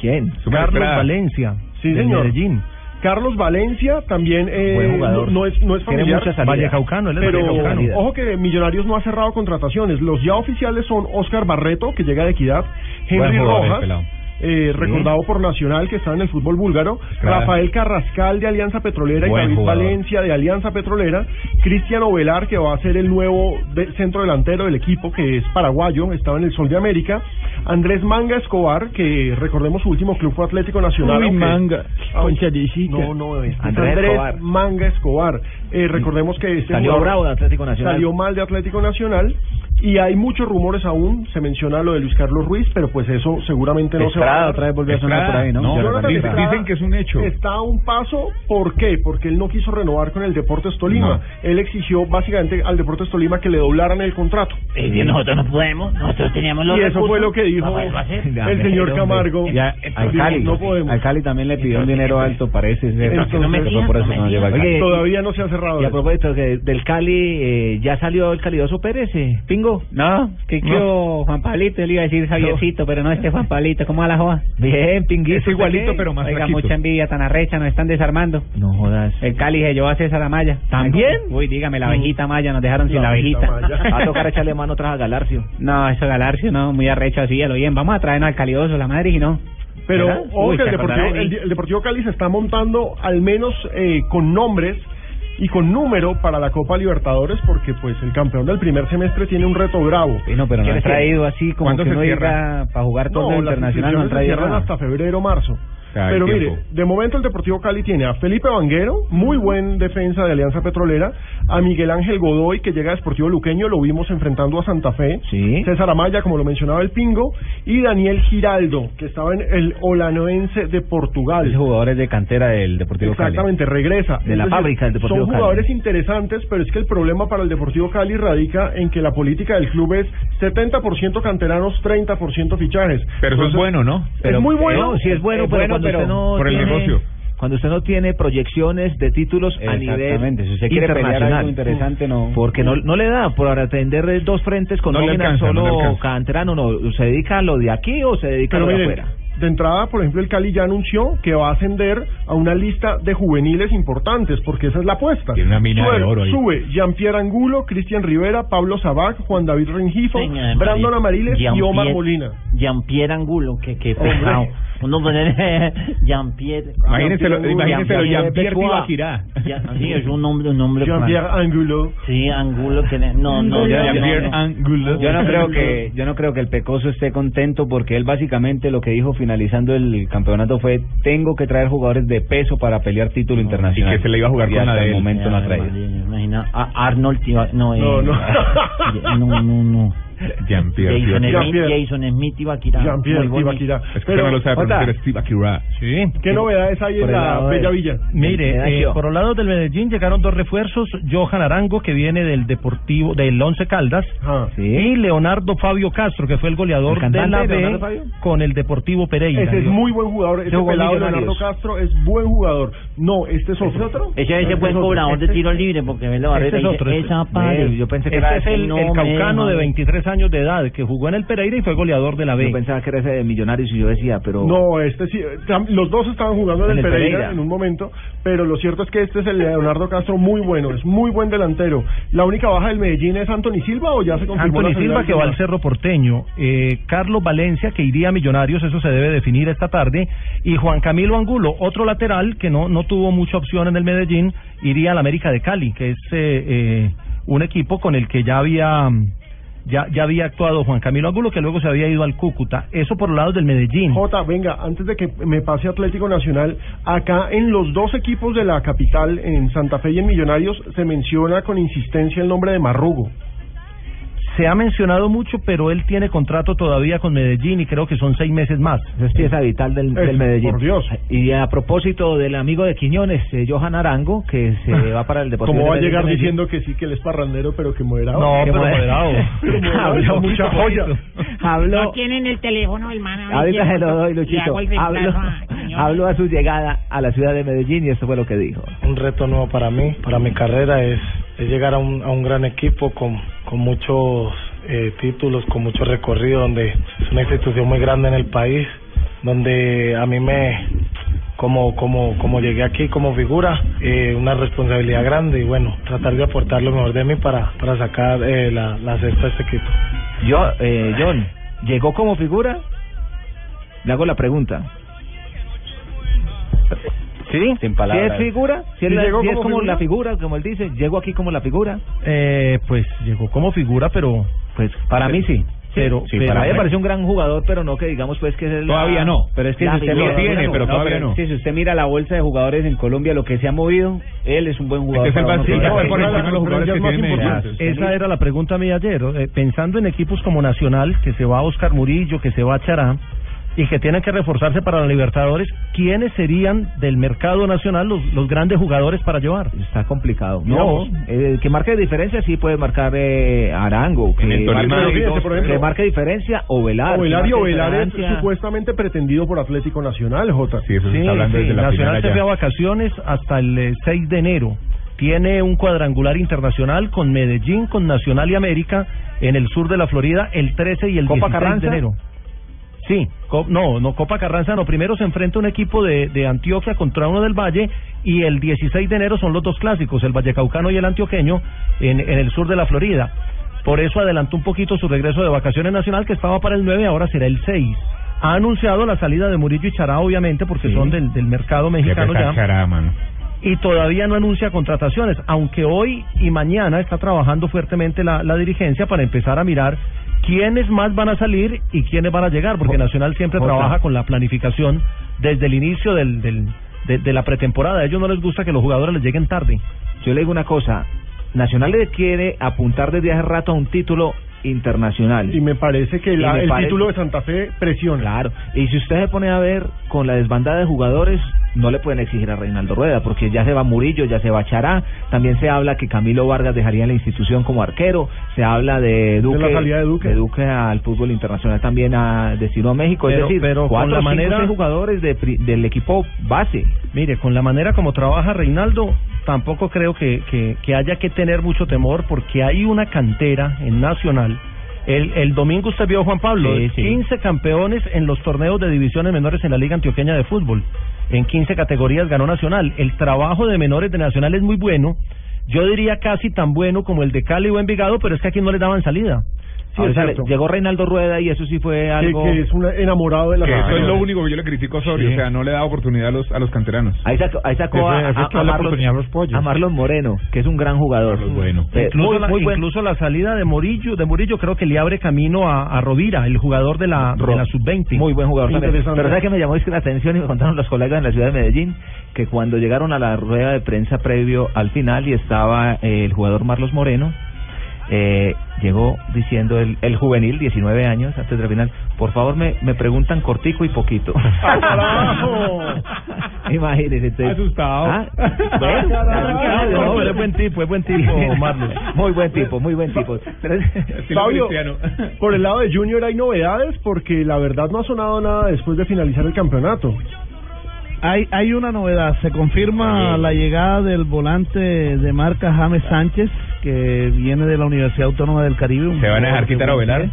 ¿Quién? Carlos Estrada. Valencia. Sí, del señor. Medellín. Carlos Valencia también eh, Buen jugador. No, no es no es Tiene familiar, mucha salida. Vallecaucano, él es pero vallecaucano. ojo que Millonarios no ha cerrado contrataciones. Los ya oficiales son Oscar Barreto que llega de Equidad, Henry Buen jugador, el Rojas, pelado. Eh, recordado por Nacional que está en el fútbol búlgaro, Claro. Rafael Carrascal de Alianza Petrolera Buen y David jugador. Valencia de Alianza Petrolera, Cristian Ovelar que va a ser el nuevo de- centro delantero del equipo que es paraguayo, estaba en el Sol de América, Andrés Manga Escobar que recordemos su último club fue Atlético Nacional. Uy, aunque- Manga, no, no, este es Andrés Andrés, Escobar. Manga Escobar. Eh, recordemos que este Salió bravo de Atlético Nacional. Salió mal de Atlético Nacional y hay muchos rumores aún. Se menciona lo de Luis Carlos Ruiz, pero pues eso seguramente no se va a Estrada otra vez volvió a sonar por ahí, ¿no? no, Jonathan dicen- Estrada dicen que es un hecho. Está a un paso, ¿por qué? Porque él no quiso renovar con el Deportes Tolima. No. Él exigió básicamente al Deportes Tolima que le doblaran el contrato. Eh, bien, nosotros no podemos, nosotros teníamos los Y eso fue lo que dijo el señor Camargo. Ya, al Cali, no podemos. al Cali también le pidió un dinero alto, parece ser. Entonces, no me por eso no me. Todavía no se ha cerrado. Y a propósito que del Cali, eh, ¿ya salió el calidoso Pérez, eh, Pingo? No, que quiero Juan Pablito, yo le iba a decir Javiercito, pero no este Juan Pablito, ¿cómo va la Bien, Pinguito. Es igualito, pero más Oiga, flaquito. mucha envidia tan arrecha, nos están desarmando. No jodas. El Cali se llevó a César Amaya. ¿También? Uy, dígame, la abejita Maya, nos dejaron sin la abejita. Va a tocar echarle mano atrás a Galarcio. No, eso Galarcio, no, muy arrecho así, a lo bien. Vamos a traernos al calidoso, la madre y no. Pero ojo el el, el Deportivo Cali se está montando al menos eh, con nombres y con número para la Copa Libertadores porque pues el campeón del primer semestre tiene un reto bravo. Sí, no, pero no ¿Quién han traído así como ¿Cuándo que se diga para jugar todo No, el las internacional, no han se traído cierran nada. hasta febrero marzo. Sea, Pero mire, tiempo. de momento el Deportivo Cali tiene a Felipe Vanguero, muy buen defensa de Alianza Petrolera, a Miguel Ángel Godoy, que llega a Deportivo Luqueño, lo vimos enfrentando a Santa Fe, César Amaya, como lo mencionaba el Pingo, y Daniel Giraldo, que estaba en el Olanoense de Portugal. Esos jugadores de cantera del Deportivo Cali. Exactamente, regresa. De la fábrica del Deportivo Son Cali. jugadores interesantes, pero es que el problema para el Deportivo Cali radica en que la política del club es 70% canteranos, 30% fichajes. Pero eso es bueno, ¿no? es muy bueno. No, sí es bueno, Es pero bueno, cuando pero usted no por el tiene, negocio. Cuando usted no tiene proyecciones de títulos a nivel Exactamente, si usted quiere internacional. algo interesante, no. Porque no, no le da por atender dos frentes con No nómina alcanza, no solo alcanza. canterano, no. ¿Se dedica a lo de aquí o se dedica Pero a lo de miren, afuera? de entrada, por ejemplo, el Cali ya anunció que va a ascender a una lista de juveniles importantes, porque esa es la apuesta. Tiene una mina sube, de oro ahí. Sube Jean-Pierre Angulo, Cristian Rivera, Pablo Sabac, Juan David Rengifo, Brandon. Amariles y Omar Molina. Jean-Pierre Angulo, que, que pesado. Uno poner Jean-Pierre. Imagínenselo, Jean-Pierre. Tibaquirá. Sí, es un nombre, un nombre. Jean-Pierre Angulo. Sí, Angulo, que no, no, Yo- no, Jean-Pierre no, no. Angulo. Yo no creo que yo no creo que el Pecoso esté contento porque él básicamente lo que dijo finalizando el campeonato fue tengo que traer jugadores de peso para pelear título internacional y que se le iba a jugar Y con la de momento no ha traído. Imagina, a- Arnold no, eh, No, no. no, no. Jean-Pierre Jason Tibaquirá. Smith, Jean-Pierre. Jason Smith Tibaquirá. Jean-Pierre Muy bonito. Tibaquirá. Es que Pero, no lo sabe pronunciar, es Tibaquirá. Sí. ¿Qué novedades hay Por en la Bella Villa? Mire, eh, por el lado del Medellín llegaron dos refuerzos, Johan Arango que viene del Deportivo del Once Caldas Ajá. y Leonardo Fabio Castro que fue el goleador ¿El de la B con el Deportivo Pereira. Ese es muy buen jugador. Ese pelado. Leonardo Castro es buen jugador. No, este es otro. Ese ese Este buen es cobrador de tiro libre, porque ve la barrera Este es otro, este- esa yo pensé que Este era es el, el me caucano de deja. 23 años de edad que jugó en el Pereira y fue goleador de la B. Yo pensaba que era ese de Millonarios y yo decía, pero No, este sí. Los dos estaban jugando en, En el el Pereira, Pereira. en un momento, pero lo cierto es que este es el Leonardo Castro muy bueno, es muy buen delantero. La única baja del Medellín es Anthony Silva o ya se confirmó. Anthony Silva que va al? Cerro Porteño, eh, Carlos Valencia que iría a Millonarios, eso se debe definir esta tarde, y Juan Camilo Angulo, otro lateral que no, no tuvo mucha opción en el Medellín, iría al América de Cali, que es eh, eh, un equipo con el que ya había ya, ya había actuado Juan Camilo Angulo, que luego se había ido al Cúcuta. Eso por el lado del Medellín. Jota, venga, antes de que me pase Atlético Nacional, acá en los dos equipos de la capital, en Santa Fe y en Millonarios, se menciona con insistencia el nombre de Marrugo. Se ha mencionado mucho, pero él tiene contrato todavía con Medellín y creo que son seis meses más. Es pieza vital del, del Medellín. Y a propósito del amigo de Quiñones, eh, Johan Arango, que se va para el Deportivo ¿Cómo va a llegar diciendo que sí, que él es parrandero, pero que moderado? No, pero moderado. Habló mucha joya. Habló, No tienen el teléfono, hermano. ahorita se lo doy, Luchito. Habló, habló a su llegada a la ciudad de Medellín y esto fue lo que dijo. un reto nuevo para mí, para mi carrera, es, es llegar a un, a un gran equipo con, con muchos eh, títulos, con mucho recorrido, donde es una institución muy grande en el país, donde a mí me, como, como, como llegué aquí como figura, eh, una responsabilidad grande y bueno, tratar de aportar lo mejor de mí para, para sacar eh, la, la cesta a este equipo. Yo, eh, John, ¿llegó como figura? Le hago la pregunta. ¿Sí? Sin ¿Sí palabras. es figura? ¿Sí es, ¿Sí la- llegó sí es como como figura? la figura, como él dice? ¿Llegó aquí como la figura? Eh, pues llegó como figura, pero pues para mí sí. Pero, Sí, pero- para mí me parece un gran jugador, pero no que digamos pues que es el Todavía no, pero es que si usted figura. mira, No, pero es que si usted mira la bolsa de jugadores en Colombia, lo que se ha movido, él es un buen jugador. Es que es el para uno vacío, probar. no, por encima de los jugadores que tiene Medellín. Esa era la pregunta mía ayer. eh, pensando en equipos como Nacional, que se va Oscar Murillo, que se va Chará, y que tienen que reforzarse para la Libertadores, ¿quiénes serían del mercado nacional los, los grandes jugadores para llevar? Está complicado. No, No, eh, que marque diferencia sí puede marcar eh, Arango, que, En el Tolima marque, hay dos, por ejemplo. que marque diferencia o Velar. Ovelar y que marque Ovelar es supuestamente pretendido por Atlético Nacional, Jota. Sí, sí, Nacional se fue a vacaciones hasta el eh, 6 de enero. Tiene un cuadrangular internacional con Medellín, con Nacional y América en el sur de la Florida el 13 y el ¿Copa 16 Carranza? de enero. Sí, no, no Copa Carranza, no. Primero se enfrenta un equipo de, de Antioquia contra uno del Valle y el 16 de enero son los dos clásicos, el Vallecaucano y el Antioqueño en, en el sur de la Florida. Por eso adelantó un poquito su regreso de vacaciones nacional que estaba para el 9, ahora será el 6. Ha anunciado la salida de Murillo y Chará, obviamente, porque son del, del mercado mexicano ya y todavía no anuncia contrataciones, aunque hoy y mañana está trabajando fuertemente la, la dirigencia para empezar a mirar quiénes más van a salir y quiénes van a llegar, porque Nacional siempre Jota. trabaja con la planificación desde el inicio del, del, de, de la pretemporada. A ellos no les gusta que los jugadores les lleguen tarde. Yo le digo una cosa, Nacional le quiere apuntar desde hace rato a un título internacional. Y me parece que Y la- me el título de Santa Fe presiona. Claro, y si usted se pone a ver con la desbandada de jugadores, no le pueden exigir a Reinaldo Rueda, porque ya se va Murillo, ya se va Chará, también se habla que Camilo Vargas dejaría la institución como arquero, se habla de Duque, la salida de Duque. al fútbol internacional también a destino a México, Pero- es decir, pero con cuatro la cinco, manera- jugadores de del equipo base. Mire, con la manera como trabaja Reinaldo, tampoco creo que, que, que haya que tener mucho temor porque hay una cantera en Nacional. El, el domingo usted vio, Juan Pablo, Sí, sí. 15 campeones en los torneos de divisiones menores en la Liga Antioqueña de Fútbol. En 15 categorías ganó Nacional. El trabajo de menores de Nacional es muy bueno. Yo diría casi tan bueno como el de Cali o Envigado, pero es que aquí no le daban salida. Sí, o sea, llegó Reinaldo Rueda y eso sí fue algo... que es un enamorado de la Que eso es lo único que yo le critico a Osorio, Sí. o sea, no le da oportunidad a los, a los canteranos. Ahí sacó, ahí sacó a, a- a Marlon, oportunidad a los pollos. a Marlon Moreno, que es un gran jugador. bueno. Eh, incluso, muy- la, muy buen- incluso la salida de Murillo, de Murillo creo que le abre camino a, a Rovira, el jugador de la, de la sub-20. Muy buen jugador también. Pero ¿sabes que me llamó es que la atención y me contaron los colegas en la ciudad de Medellín? Que cuando llegaron a la rueda de prensa previo al final y estaba eh, el jugador Marlos Moreno, eh, llegó diciendo el, el juvenil, 19 años, antes del final, por favor me, me preguntan cortico y poquito. Imagínese. entonces- Asustado. Ah, bueno, asustado, No, pero es buen tipo, es buen tipo, Marlos. Muy buen tipo, muy buen tipo. Fabio, por el lado de Junior hay novedades porque la verdad no ha sonado nada después de finalizar el campeonato. Hay, hay una novedad, se confirma la llegada del volante de marca James Sánchez, que viene de la Universidad Autónoma del Caribe. ¿Se van a dejar quitar a pie.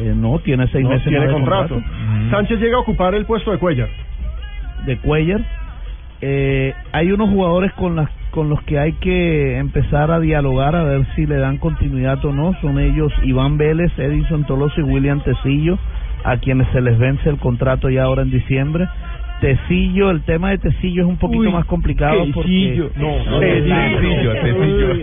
Eh, no, tiene seis No meses tiene de contrato. Sánchez llega a ocupar el puesto de Cuellar. de Cuellar. Eh, hay unos jugadores con las con los que hay que empezar a dialogar a ver si le dan continuidad o no. Son ellos Iván Vélez, Edison Toloso y William Tecillo, a quienes se les vence el contrato ya ahora en diciembre. Tecillo, el tema de Tecillo es un poquito Uy, más complicado porque Tecillo. No, no, Tecillo, Tecillo.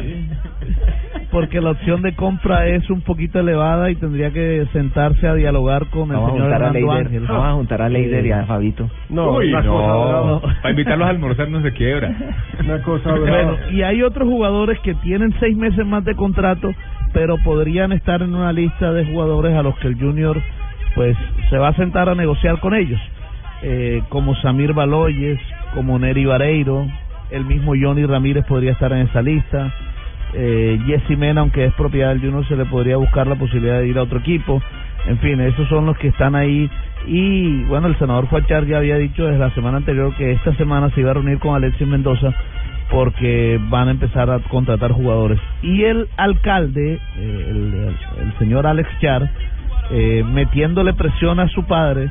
porque la opción de compra es un poquito elevada y tendría que sentarse a dialogar con el Vamos señor a Hernando Ángel. vamos a juntar a Leider y a Fabito. No, Uy, una no. cosa. Para invitarlos a almorzar no se quiebra. Una cosa. Bueno, y hay otros jugadores que tienen seis meses más de contrato, pero podrían estar en una lista de jugadores a los que el Junior pues se va a sentar a negociar con ellos, eh, como Samir Baloyes, como Neri Vareiro, el mismo Johnny Ramírez podría estar en esa lista, eh, Jesse Mena, aunque es propiedad del Junior, se le podría buscar la posibilidad de ir a otro equipo, en fin, esos son los que están ahí. Y bueno, el senador Fuachar ya había dicho desde la semana anterior que esta semana se iba a reunir con Alexis Mendoza porque van a empezar a contratar jugadores. Y el alcalde, eh, el señor Alex Char, eh, metiéndole presión a su padre,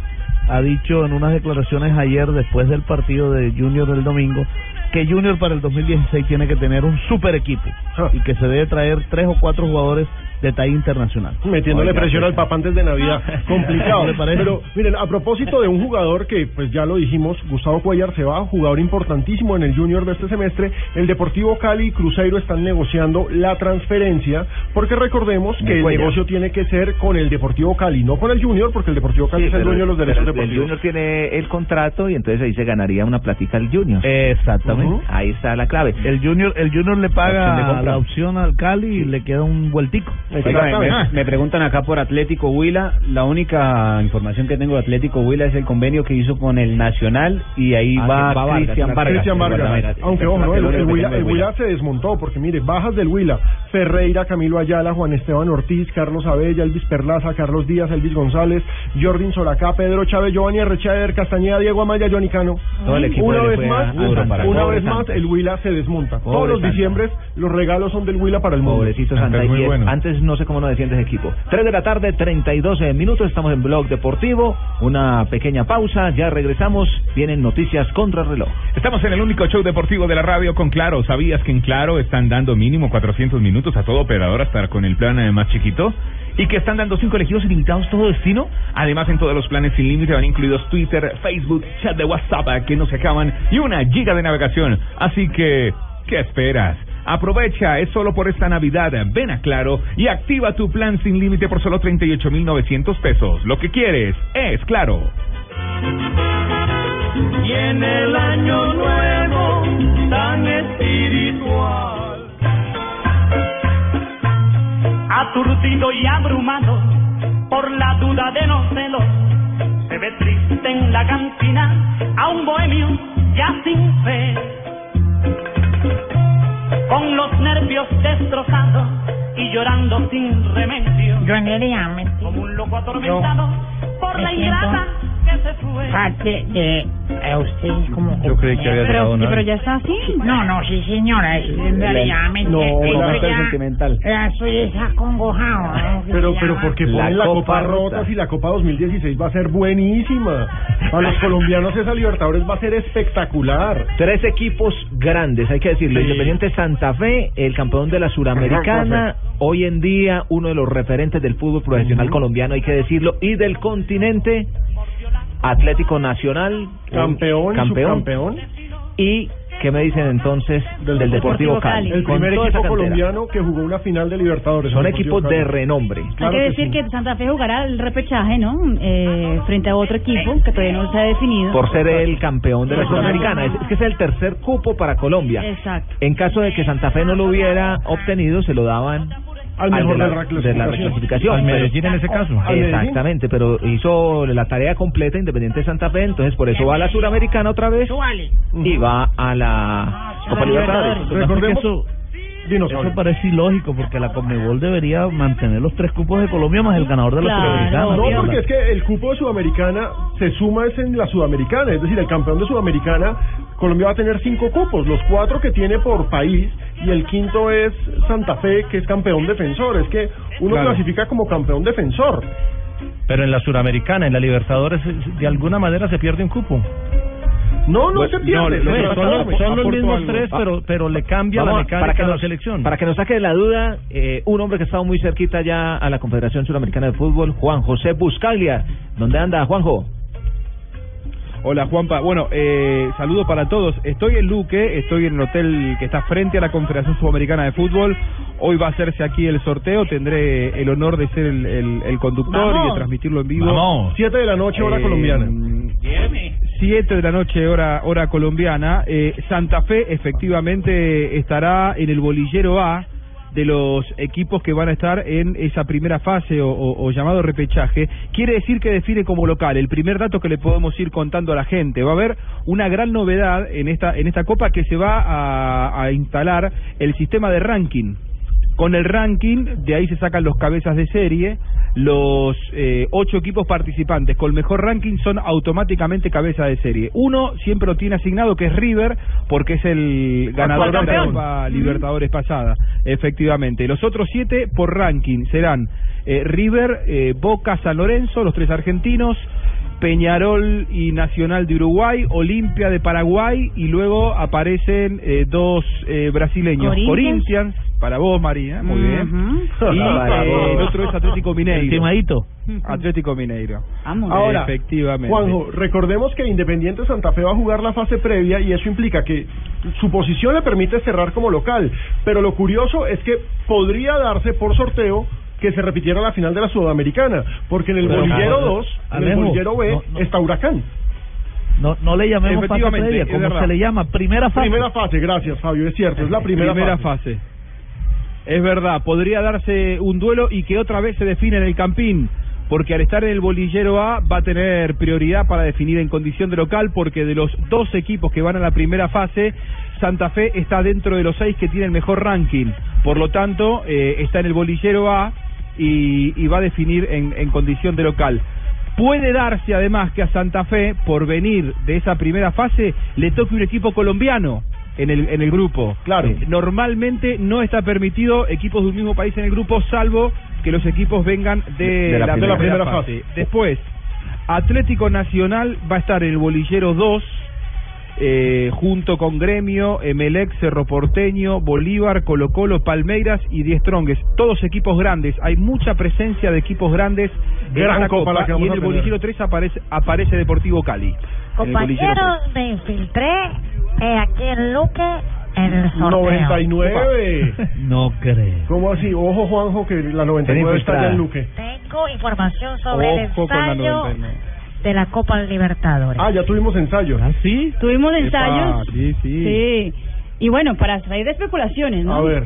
ha dicho en unas declaraciones ayer después del partido de Junior del domingo que Junior para el 2016 tiene que tener un super equipo y que se debe traer tres o cuatro jugadores de talla internacional. Metiéndole Oiga, presión pues, al papá antes de Navidad. Complicado. ¿No le parece? Pero miren, a propósito de un jugador que, pues ya lo dijimos, Gustavo Cuellar se va, jugador importantísimo en el Junior de este semestre. El Deportivo Cali y Cruzeiro están negociando la transferencia, porque recordemos que el negocio tiene que ser con el Deportivo Cali, no con el Junior, porque el Deportivo Cali Sí, es el dueño de los derechos el deportivos. Junior tiene el contrato y entonces ahí se ganaría una platica al Junior. Exactamente. Ujú. Ahí está la clave. El Junior, el Junior le Opción paga compra. la opción al Cali y le queda un vueltico. Oiga, me, preguntan acá por Atlético Huila. La única información que tengo de Atlético Huila es el convenio que hizo con el Nacional y ahí Ah, va, Cristian Vargas. Guardameta. Aunque ojo, el, Huila, el se desmontó porque mire, bajas del Huila, Ferreira, Camilo Ayala, Juan Esteban Ortiz, Carlos Abella, Elvis Perlaza, Carlos Díaz, Elvis González, Jordin Solacá, Pedro Chávez, Giovanni Arrechader, Castañeda, Diego Amaya, Johnny Cano. Todo el equipo una vez más, a- una vez más el Huila se desmonta. Pobre Todos los diciembres los regalos son del Huila para el mundo. Pobrecito No sé cómo no defiende ese equipo. 3 de la tarde, 32 minutos. Estamos en Blog Deportivo. Una pequeña pausa. Ya regresamos. Vienen noticias contra el reloj. Estamos en el único show deportivo de la radio con Claro. ¿Sabías que en Claro están dando mínimo 400 minutos a todo operador hasta con el plan eh, más chiquito? Y que están dando cinco elegidos ilimitados todo destino. Además, en todos los planes sin límite van incluidos Twitter, Facebook, chat de WhatsApp eh, que no se acaban y una giga de navegación. Así que, ¿qué esperas? Aprovecha, es solo por esta Navidad. Ven a Claro y activa tu plan sin límite por solo 38,900 pesos. Lo que quieres es Claro. Y en el año nuevo tan espiritual. Aturdido y abrumado por la duda de los celos, se ve triste en la cantina a un bohemio ya sin fe. Con los nervios destrozados y llorando sin remedio. Yo en realidad me Como un loco atormentado por me la ingrata. Parte de a usted como Yo creí que había una- Pero ya está así. No, no, sí señora, es No, ya- sentimental. ya. ¿no? Que Pero, pero porque La la Copa Copa Rota. Rota si la Copa 2016 va a ser buenísima. A los colombianos esa Libertadores va a ser espectacular. Tres equipos grandes, hay que decirlo. Sí. Independiente Santa Fe, el campeón de la Suramericana, hoy en día uno de los referentes del fútbol profesional colombiano, hay que decirlo, y del continente, Atlético Nacional, Campeón, y campeón, subcampeón. y ¿qué me dicen entonces del, Deportivo, Deportivo Cali? Cali. El Con primer equipo colombiano que jugó una final de Libertadores. Son equipos de renombre. Claro Hay que que decir sí. que Santa Fe jugará el repechaje, ¿no? Eh, frente a otro equipo que todavía no se ha definido. Por ser el campeón de la. Sudamericana. Es, es que es el tercer cupo para Colombia. Exacto. En caso de que Santa Fe no lo hubiera obtenido, se lo daban Al mejor de la, la de la reclasificación. Al Pero- Medellín en ese caso. Exactamente, pero hizo la tarea completa Independiente de Santa Fe, entonces por eso va a la Suramericana otra vez y va a la Copa Libertadores. Recordemos- eso, Dinos, eso parece ilógico porque la Conmebol debería mantener los tres cupos de Colombia más el ganador de la Claro, Sudamericana. No, obvio. porque es que el cupo de Sudamericana se suma es en la Sudamericana, es decir, el campeón de Sudamericana, Colombia va a tener cinco cupos, los cuatro que tiene por país y el quinto es Santa Fe, que es campeón defensor. Es que uno Claro. clasifica como campeón defensor. Pero en la Suramericana, en la Libertadores, de alguna manera se pierde un cupo. No, no Bueno, se pierde. no, son, los, son los mismos algo. tres, pero, pero le cambia Vamos, la mecánica para que a la nos- selección. Para que nos saque de la duda, eh, un hombre que ha estado muy cerquita ya a la Confederación Suramericana de Fútbol, Juan José Buscaglia. ¿Dónde anda, Juanjo? Hola Juanpa, bueno, eh, saludo para todos. Estoy en Luque, estoy en el hotel que está frente a la Confederación Sudamericana de Fútbol. Hoy va a hacerse aquí el sorteo, tendré el honor de ser el, el- el conductor y de transmitirlo en vivo. Vamos. Siete de la noche, hora Eh, colombiana. 7 de la noche, hora, hora colombiana. Eh, Santa Fe efectivamente estará en el bolillero A de los equipos que van a estar en esa primera fase o, o- llamado repechaje, quiere decir que define como local. El primer dato que le podemos ir contando a la gente. Va a haber una gran novedad en esta, en esta copa que se va a instalar el sistema de ranking. Con el ranking, de ahí se sacan los cabezas de serie. Los eh, ocho equipos participantes con mejor ranking son automáticamente cabeza de serie. Uno siempre lo tiene asignado, que es River, porque es el ganador de la. Copa Libertadores pasada, efectivamente. Los otros siete por ranking serán eh, River, eh, Boca, San Lorenzo, los tres argentinos, Peñarol y Nacional de Uruguay, Olimpia de Paraguay y luego aparecen eh, dos eh, brasileños, Corinthians. Corinthians, para vos María, muy bien, y eh, el otro es Atlético Mineiro. El. Atlético Mineiro. Ahora, efectivamente. Juanjo, recordemos que Independiente Santa Fe va a jugar la fase previa y eso implica que su posición le permite cerrar como local. Pero lo curioso es que podría darse por sorteo que se repitiera la final de la Sudamericana, porque en el Pero, bolillero Alejo, 2, en el bolillero B, no, está Huracán. No, no le llamemos fase previa, como se le llama, primera fase. Primera fase, gracias Fabio, es cierto, es la primera, fase. Es verdad, podría darse un duelo y que otra vez se define en el Campín, porque al estar en el bolillero A va a tener prioridad para definir en condición de local, porque de los dos equipos que van a la primera fase, Santa Fe está dentro de los seis que tienen mejor ranking. Por lo tanto, eh, está en el bolillero A y, y va a definir en, en condición de local. Puede darse además que a Santa Fe, por venir de esa primera fase, le toque un equipo colombiano en el, en el grupo. Claro. normalmente no está permitido equipos de un mismo país en el grupo, salvo que los equipos vengan de, De la primera- de la primera fase. Después, Atlético Nacional va a estar en el bolillero 2, eh, junto con Gremio, Emelec, Cerro Porteño, Bolívar, Colo Colo, Palmeiras y Die Strongest. Todos equipos grandes. Hay mucha presencia de equipos grandes en Gran esta copa la que y en el bolillero 3 aparece, aparece Deportivo Cali. En Compañeros, me infiltré eh, aquí en Luque en el sorteo. 99. No creo. ¿Cómo así? Ojo Juanjo que la 99 está allá en Luque. Tengo información sobre Ojo el con la ensayo 99. De la Copa Libertadores. Ah, ya tuvimos ensayos. ¿Ah, sí? Tuvimos ensayos. sí, Sí. Y bueno, para salir de especulaciones, ¿no? A ver,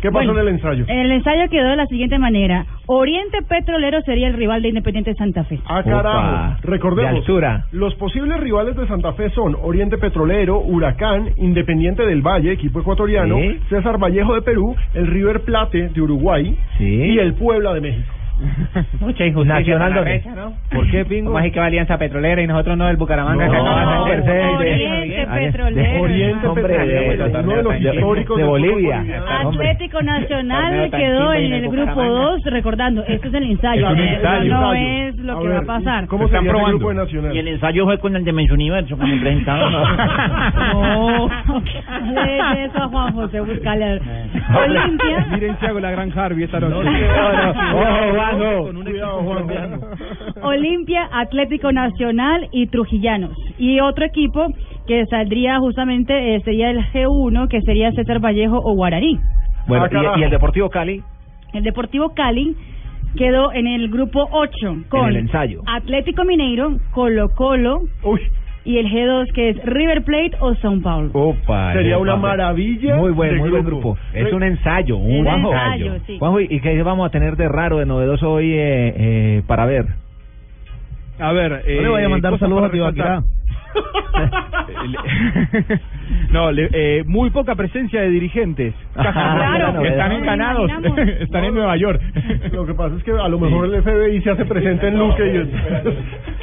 ¿qué pasó Bueno, en el ensayo? En el ensayo quedó de la siguiente manera. Oriente Petrolero sería el rival de Independiente Santa Fe. Ah, carajo. Recordemos, De altura. los posibles rivales de Santa Fe son Oriente Petrolero, Huracán, Independiente del Valle, equipo ecuatoriano, Sí. César Vallejo de Perú, el River Plate de Uruguay y el Puebla de México. Mucha injusticia. Nacional, brecha, ¿no? ¿Por qué, Pingo? ¿Cómo es que va Alianza Petrolera y nosotros no del Bucaramanga? No, que acaba de no, ascender? Mercedes, Oriente de- Petrolero. Oriente Petrolero, de- Bolivia. Atlético Nacional quedó en el el grupo Bucaramanga. 2, recordando, esto es el ensayo, no- no es lo que va a pasar. ¿Cómo Están sería el probando. grupo Nacional? Y el ensayo fue con el de Men's Universo que me presentaron. No, de eso a Juan José, buscarle. Olimpia, Miren si hago la gran Harvey esta noche. Ojo, Juanjo. Con un Cuidado, equipo Juanjo. colombiano. Olimpia, Atlético Nacional y Trujillanos. Y otro equipo que saldría justamente eh, sería el G1, que sería César Vallejo o Guaraní. Bueno, Ah, y, y el Deportivo Cali El Deportivo Cali quedó en el grupo 8 con en el ensayo. Atlético Mineiro, Colo Colo Uy, y el G2 que es River Plate o São Paulo. Opa, sería eh, una Juanjo. maravilla. Muy buen, muy buen grupo. Es un ensayo, un Un ensayo, sí. Juanjo, ¿y qué vamos a tener de raro, de novedoso hoy eh, eh, para ver? A ver, No le vaya a mandar cosas saludos a Tibaquirá. no, le- eh, muy poca presencia de dirigentes. Claro. están imaginamos. están en Nueva York. Lo que pasa es que a lo mejor el FBI se hace presente en Luque y,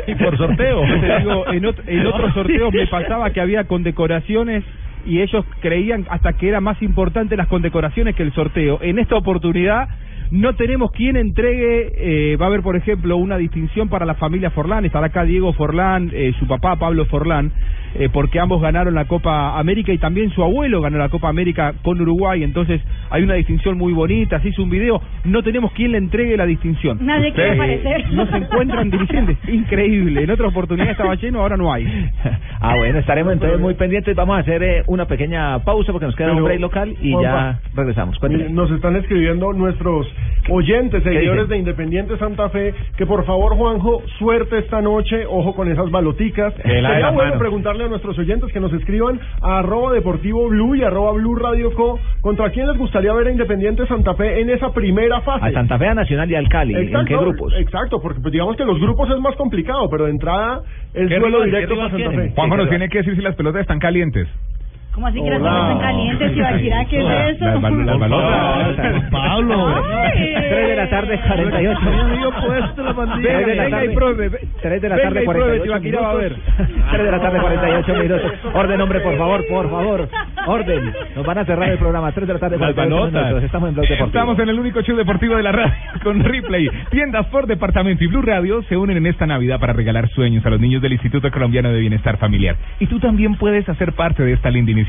Y por sorteo. Yo te digo, en otros sorteos me pasaba que había condecoraciones y ellos creían hasta que era más importante las condecoraciones que el sorteo. En esta oportunidad no tenemos quien entregue, eh, va a haber por ejemplo una distinción para la familia Forlán, estará acá Diego Forlán, eh, su papá Pablo Forlán, eh, porque ambos ganaron la Copa América y también su abuelo ganó la Copa América con Uruguay, entonces hay una distinción muy bonita, se hizo un video, no tenemos quien le entregue la distinción. Nadie quiere Eh, aparecer. No se encuentran dirigentes, increíble, en otra oportunidad estaba lleno, ahora no hay. Ah, bueno, estaremos entonces muy pendientes. Vamos a hacer eh, una pequeña pausa porque nos queda un break local y ya regresamos. Cuénteme. Mire, Nos están escribiendo nuestros oyentes, seguidores de Independiente Santa Fe, que por favor, Juanjo, suerte esta noche, ojo con esas baloticas. Sería bueno preguntarle a nuestros oyentes que nos escriban a arroba deportivo blue y arroba blue radio co, contra quién les gustaría ver a Independiente Santa Fe en esa primera fase. A Santa Fe, a Nacional y al Cali. ¿En qué grupos? Exacto, porque pues, digamos que los grupos es más complicado, pero de entrada el ¿Qué duelo directo para Santa quieren? Fe. Juanjo nos tiene que decir si las pelotas están calientes. ¿Cómo así que las cosas están calientes? Ibaquirá, ¿qué Hola. es eso? Las bal- las balotas. Pablo. Ay. 3 de la tarde, 48. Tres de la tarde. pruebe. 3 de la tarde, y pruebe, 48 Tibaquirá va a ver. minutos. 3 de la tarde, 48 minutos. Orden, hombre, por favor, por favor. Orden. Nos van a cerrar el programa. 3 de la tarde, Las 48 balotas. minutos. Estamos en Blog Deportivo. Estamos en el único show deportivo de la radio con Replay. Tiendas por departamento y Blue Radio se unen en esta Navidad para regalar sueños a los niños del Instituto Colombiano de Bienestar Familiar. Y tú también puedes hacer parte de esta linda iniciativa.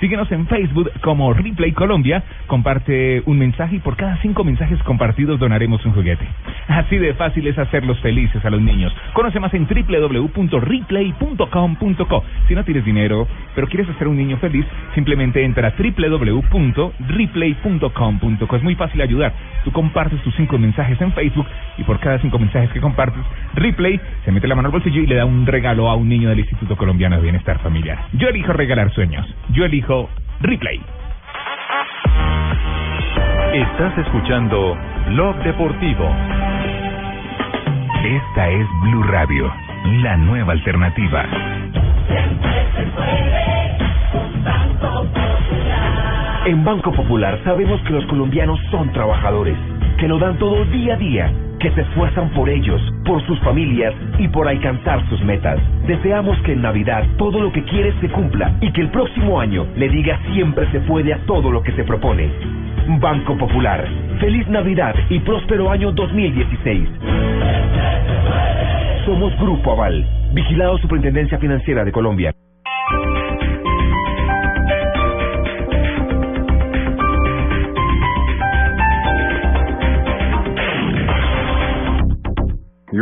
Síguenos en Facebook como Replay Colombia. Comparte un mensaje y por cada cinco mensajes compartidos donaremos un juguete. Así de fácil es hacerlos felices a los niños. Conoce más en www.replay.com.co. Si no tienes dinero, pero quieres hacer un niño feliz, simplemente entra a www.replay.com.co. Es muy fácil ayudar. Tú compartes tus cinco mensajes en Facebook y por cada cinco mensajes que compartes, Replay se mete la mano al bolsillo y le da un regalo a un niño del Instituto Colombiano de Bienestar Familiar. Yo elijo regalar sueños. Yo elijo Replay. Estás escuchando Blog Deportivo. Esta es Blue Radio, la nueva alternativa. En Banco Popular sabemos que los colombianos son trabajadores, que lo dan todo día a día, que se esfuerzan por ellos, por sus familias y por alcanzar sus metas. Deseamos que en Navidad todo lo que quieres se cumpla y que el próximo año le diga siempre se puede a todo lo que se propone. Banco Popular, feliz Navidad y próspero año 2016. Somos Grupo Aval, vigilado Superintendencia Financiera de Colombia.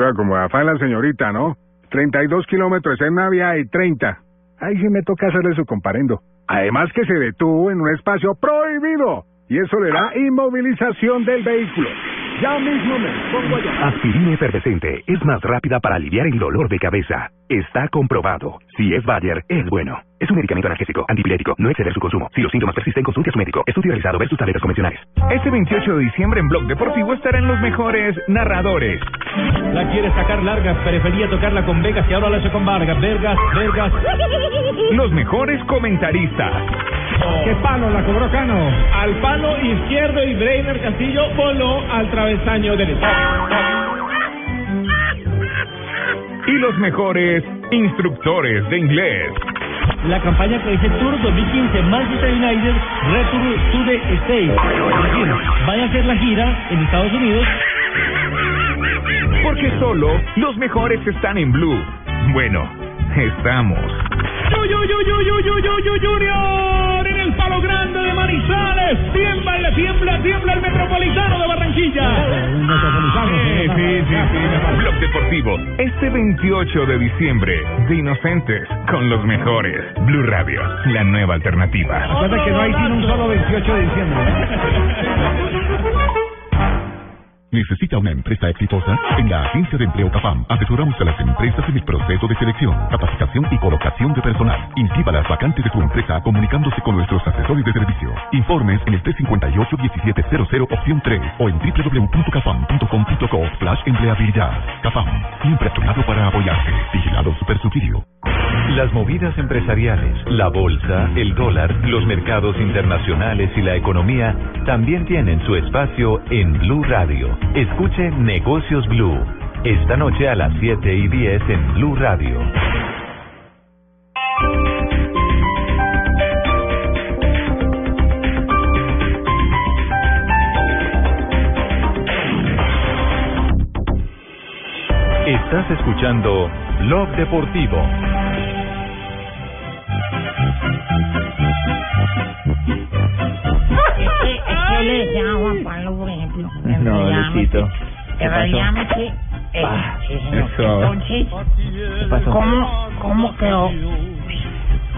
Iba como afán la señorita, ¿no? 32 kilómetros en Navia y 30. Ahí sí me toca hacerle su comparendo. Además que se detuvo en un espacio prohibido. Y eso le da inmovilización del vehículo. Ya mismo me pongo allá. Aspirina efervescente es más rápida para aliviar el dolor de cabeza. Está comprobado. Si es Bayer, es bueno. Es un medicamento analgésico, antipirético. No exceder su consumo. Si los síntomas persisten, consulte a su médico. Estudio realizado versus tabletas convencionales. Este 28 de diciembre en Blog Deportivo estarán los mejores narradores. La quiere sacar largas, prefería tocarla con Vegas y ahora la hace con Vargas. Vergas, Vergas. Los mejores comentaristas. ¡Qué palo la cobró Cano! Al palo izquierdo y Breiner Castillo voló al travesaño derecho. Y los mejores instructores de inglés. La campaña que dice Tour 2015 Manchester United Return to the States. Es decir, vaya a hacer la gira en Estados Unidos. Porque solo los mejores están en Blue. Bueno, estamos. ¡Yu, yu, yu, yu, yu, yu, yu, yu, Junior! En el palo grande de Manizales. Tiembla, tiembla, tiembla el metropolitano de Barranquilla. Sí, sí, sí, sí. Blog Deportivo, este 28 de diciembre, de Inocentes, con los mejores. Blue Radio, la nueva alternativa. Recuerda que no hay sino un solo 28 de diciembre. ¿Necesita una empresa exitosa? En la Agencia de Empleo CAFAM asesoramos a las empresas en el proceso de selección, capacitación y colocación de personal. Inscriba las vacantes de su empresa comunicándose con nuestros asesores de servicio. Informes en el 358-1700 opción 3 o en www.cafam.com.co slash empleabilidad. CAFAM, siempre a tu lado para apoyarte. Vigilado Supersubsidio. Las movidas empresariales, la bolsa, el dólar, los mercados internacionales y la economía también tienen su espacio en Blue Radio. Escuche Negocios Blue. Esta noche a las 7 y 10 en Blue Radio. Estás escuchando Blog Deportivo. No, realidad, Luisito. ¿Qué En pasó? que- eh, sí. Eso. Entonces, pasó? ¿cómo, ¿cómo quedó?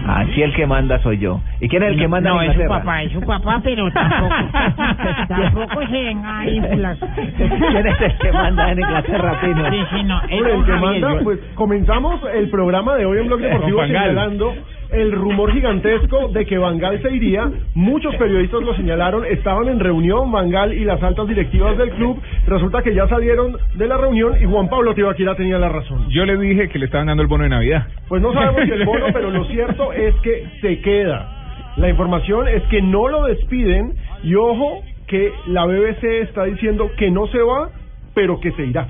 Así el que manda soy yo. ¿Y quién es el que manda No, en es su papá, es su papá, pero tampoco, tampoco se venga ínfulas. ¿Quién es el que manda en Inglaterra, Pino? Sí, sí, no, es Hombre, el que Javier. manda, pues comenzamos el programa de hoy en Blog Deportivo señalando el rumor gigantesco de que Bangal se iría. Muchos periodistas lo señalaron, estaban en reunión Bangal y las altas directivas del club. Resulta que ya salieron de la reunión y Juan Pablo Tibaquira tenía la razón. Yo le dije que le estaban dando el bono de Navidad. Pues no sabemos si el bono, pero lo cierto es que se queda. La información es que no lo despiden y ojo que la BBC está diciendo que no se va, pero que se irá.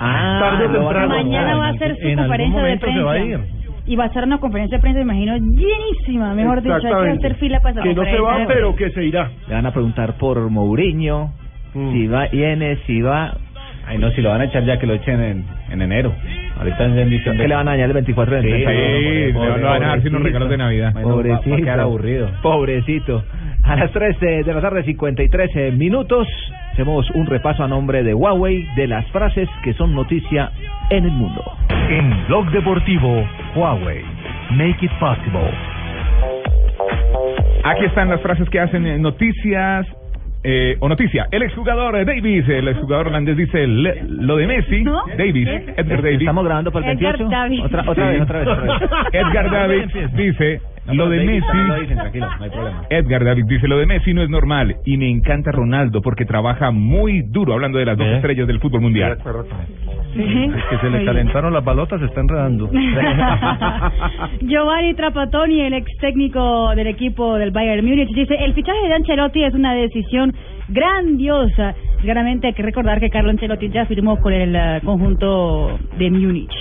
Ah, Tarde o temprano. Mañana va a hacer su En algún conferencia de momento se va a prensa. ir. Y va a ser una conferencia de prensa, me imagino, llenísima. Mejor dicho, hay que hacer fila para Que no se va, pero que se irá. Le van a preguntar por Mourinho, Mm. si va, viene, si va. Ay, no, si lo van a echar ya que lo echen en, en enero. Ahorita en diciembre. ¿Qué le van a dañar el 24 de Sí, diciembre? Sí, le van a dar unos regalos de Navidad. Bueno, va- va a Pobrecito. quedar aburrido. Pobrecito. A las 3 de la tarde, 53 eh, minutos, hacemos un repaso a nombre de Huawei de las frases que son noticia en el mundo. En Blog Deportivo, Huawei. Make it possible. Aquí están las frases que hacen eh, noticias. Eh, o noticia, el exjugador Davis, el exjugador holandés dice le- lo de Messi, ¿No? Davis, ¿Qué? Edgar Davis. Estamos grabando para el Edgar 28. Davis. Otra, otra Sí. vez, otra vez, otra vez. Edgar Davis dice No, lo de lo Messi. dicen, tranquilo, no hay problema. Edgar David dice lo de Messi no es normal y me encanta Ronaldo porque trabaja muy duro hablando de las dos ¿Eh? estrellas del fútbol mundial. Es que se le calentaron las balotas, se está enredando. Giovanni Trapattoni, el ex técnico del equipo del Bayern Múnich, dice, el fichaje de Ancelotti es una decisión grandiosa. Claramente hay que recordar que Carlo Ancelotti ya firmó con el eh, conjunto de Múnich.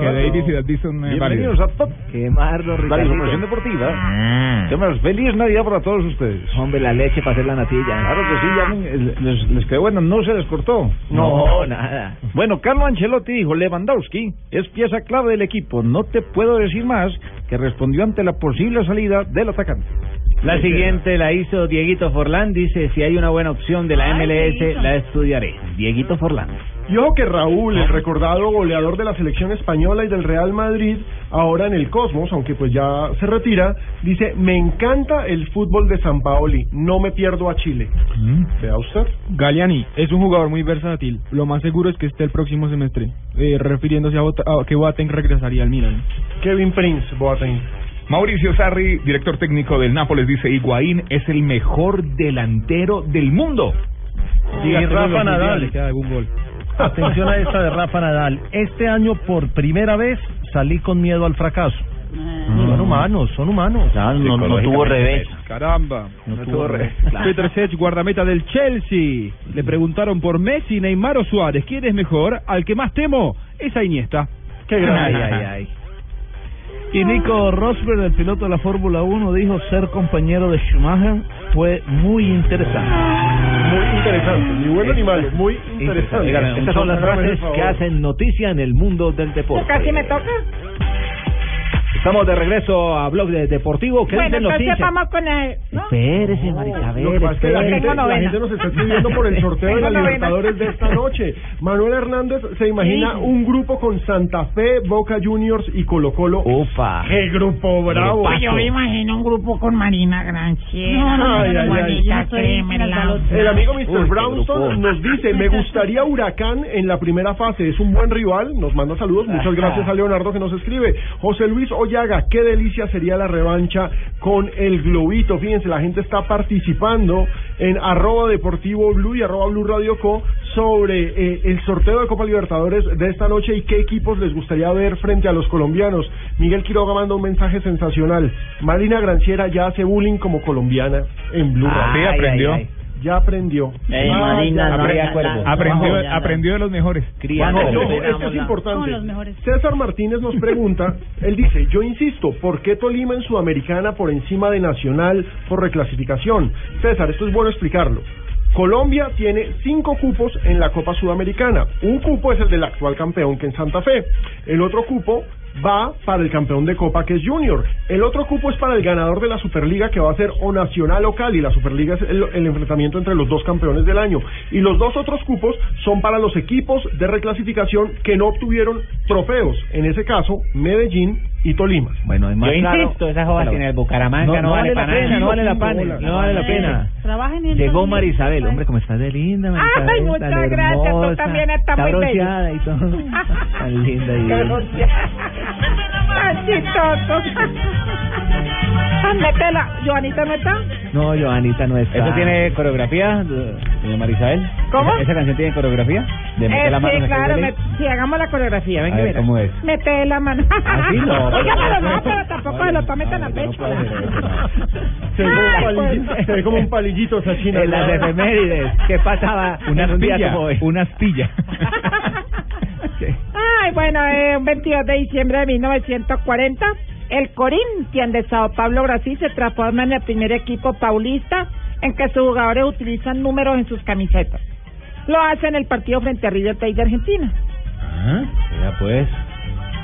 Que Davis y David son eh, válidos. a Top, Qué marro, la información deportiva. ¿Qué más? Feliz Navidad para todos ustedes. Hombre, la leche para hacer la natilla. Claro que sí, ya les, les quedó bueno, no se les cortó. No, nada. Bueno, Carlo Ancelotti dijo, Lewandowski es pieza clave del equipo. No te puedo decir más que respondió ante la posible salida del atacante. La siguiente la hizo Dieguito Forlán. Dice: Si hay una buena opción de la Ay, MLS, Dieguito. la estudiaré. Dieguito Forlán. Y ojo que Raúl, el recordado goleador de la selección española y del Real Madrid, ahora en el Cosmos, aunque pues ya se retira, dice, me encanta el fútbol de San Paoli, no me pierdo a Chile. Vea usted. Galiani es un jugador muy versátil. Lo más seguro es que esté el próximo semestre. Eh, refiriéndose a, Bota- a que Boateng regresaría al Milan. Kevin Prince, Boateng. Mauricio Sarri, director técnico del Nápoles, dice Higuaín es el mejor delantero del mundo. Y Rafa Nadal. mundiales, algún gol. Atención a esta de Rafa Nadal. Este año por primera vez salí con miedo al fracaso. Son humanos, son humanos. no, no tuvo revés. Caramba. No tuvo revés. Peter Sech, guardameta del Chelsea. Le preguntaron por Messi, Neymar o Suárez. ¿Quién es mejor? Al que más temo es a Iniesta. Qué Ay, ay, ay. Y Nico Rosberg, el piloto de la Fórmula 1, dijo ser compañero de Schumacher fue muy interesante. Muy interesante, ni bueno ni malo, muy interesante. Estas son las frases que hacen noticia en el mundo del deporte. Casi me toca. Estamos de regreso a Blog de Deportivo. ¿Qué Bueno, dicen entonces noticias? vamos con el... ¿no? Espérese, Marisabel, Lo que pasa es que la gente, la gente nos está escribiendo por el sorteo de la. Libertadores de esta noche. Manuel Hernández se imagina Sí. un grupo con Santa Fe, Boca Juniors y Colo Colo. Ufa. ¡Qué grupo bravo! Pues yo me imagino un grupo con Marina Granciera, No, Ay, ay, ay. Kremer, el la- balón. El amigo Mr. Uy, Brownstone nos dice, me gustaría Huracán en la primera fase, es un buen rival, nos manda saludos, muchas gracias a Leonardo que nos escribe. José Luis Qué delicia sería la revancha con el Globito, fíjense, la gente está participando en arroba deportivo blue y arroba blue radio co sobre eh, el sorteo de Copa Libertadores de esta noche y qué equipos les gustaría ver frente a los colombianos. Miguel Quiroga manda un mensaje sensacional. Marina Granciera ya hace bullying como colombiana en Blue Radio. Sí, aprendió. ay, Ya aprendió. Eh, Ah, Marina, ya. no, Aprendió, no, ya, aprendió de los mejores. Criando. Bueno, Pero- ojo, esto es importante. los mejores. César Martínez nos pregunta, él dice, yo insisto, ¿por qué Tolima en Sudamericana por encima de Nacional por reclasificación? César, esto es bueno explicarlo. Colombia tiene cinco cupos en la Copa Sudamericana. Un cupo es el del actual campeón, que en Santa Fe. El otro cupo va para el campeón de Copa que es Junior. El otro cupo es para el ganador de la Superliga que va a ser o Nacional o Cali. La Superliga es el, el enfrentamiento entre los dos campeones del año. Y los dos otros cupos son para los equipos de reclasificación que no obtuvieron trofeos. En ese caso, Medellín y Tolima. Bueno, es más Yo claro- insisto, esa joda sin el Bucaramanga no, vale, la para pena, no vale la pena, no vale la pena. Trabajen en Llegó el- Marisabel, hombre, como estás de linda, Marisabel. Ay, muchas gracias, tú también estás muy bronceada y todo. Tan linda y Qué Ay, chistoso. ¿Dónde está la Joanita no está? No, Joanita no está. ¿Eso tiene coreografía, doña Marisabel? ¿Cómo? ¿Esa, esa canción tiene coreografía? De meter Eh, la mano sí, claro, me- sí, hagamos la coreografía, venga, A ver, mira. ¿cómo es? Mete la mano. Así no, Oiga, pero no, pero- tampoco se lo tome tan a pecho. Se ve como un palillito, se ve como un palillito esa china. En las efemérides, ¿qué pasaba Una en un día Ay, bueno, eh, un 22 de diciembre de 1940, el Corinthians de Sao Paulo, Brasil, se transforma en el primer equipo paulista en que sus jugadores utilizan números en sus camisetas. Lo hace en el partido frente a River Plate de Argentina. Ya pues.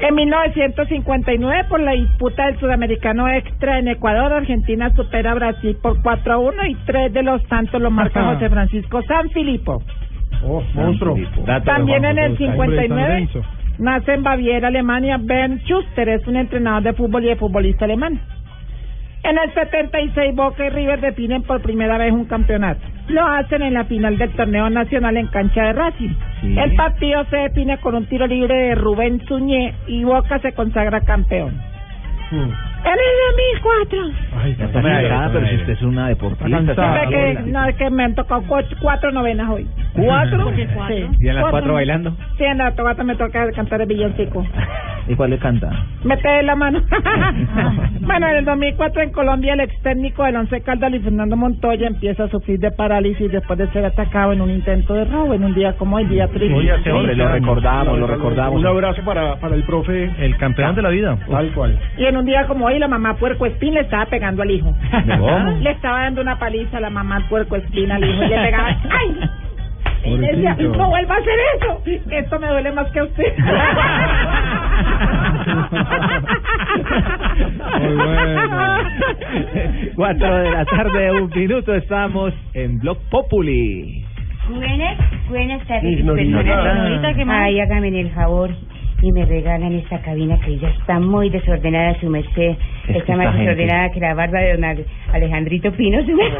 En 1959, por la disputa del sudamericano extra en Ecuador, Argentina supera a Brasil por 4 a 1 y tres de los tantos lo marca José Francisco Sanfilippo. Oh, monstruo. También en el 59 nace en Baviera, Alemania, Bernd Schuster, es un entrenador de fútbol y de futbolista alemán. En el 76 Boca y River definen por primera vez un campeonato. Lo hacen en la final del torneo nacional en cancha de Racing. Sí. El partido se define con un tiro libre de Rubén Suñé y Boca se consagra campeón. Hmm. En el 2004. Ay, está cansada, pero si usted es una deportista. Sabe que, no, es que me han tocado cu- cuatro novenas hoy. ¿Cuatro? Sí. ¿Y en las cuatro bailando? Sí, en la togata me toca cantar el villancico. ¿Y cuál le canta? Mete la mano. bueno, en el 2004 en Colombia el ex técnico del Once Caldas, Luis Fernando Montoya, empieza a sufrir de parálisis después de ser atacado en un intento de robo en un día como hoy, día triste. Oye, hombre, lo recordamos, lo recordamos. Un abrazo para, para el profe. El campeón de la vida. Tal cual. Y en un día como hoy la mamá puerco espín le estaba pegando al hijo. ¿Cómo? Le estaba dando una paliza a la mamá puerco espín al hijo y le pegaba. ¡Ay! Y decía, no vuelva a hacer eso. Esto me duele más que a usted. Muy bueno. Cuatro de la tarde, un minuto, estamos en Blog Populi. Buenas, buenas tardes, Ignorita. personas. Ignorita, ¿qué más? Ay, hágame el favor y me regalan esta cabina que ya está muy desordenada, su merced. que Está más gente- desordenada que la barba de don Ale- Alejandrito Pino, su merced.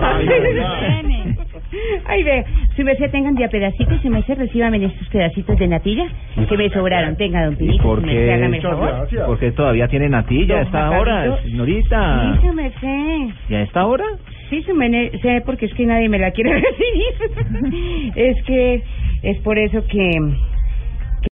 Ay, ve, su merced, tengan de a pedacitos, su merced, recíbame estos pedacitos de natilla que me sobraron. Tenga, don ¿Y Pinito, por su merced, hágame qué, el favor. por qué todavía tiene natilla a esta hora, señorita? Sí, su merced. ¿Y a esta hora? Sí, su merced, porque es que nadie me la quiere recibir. es que es por eso que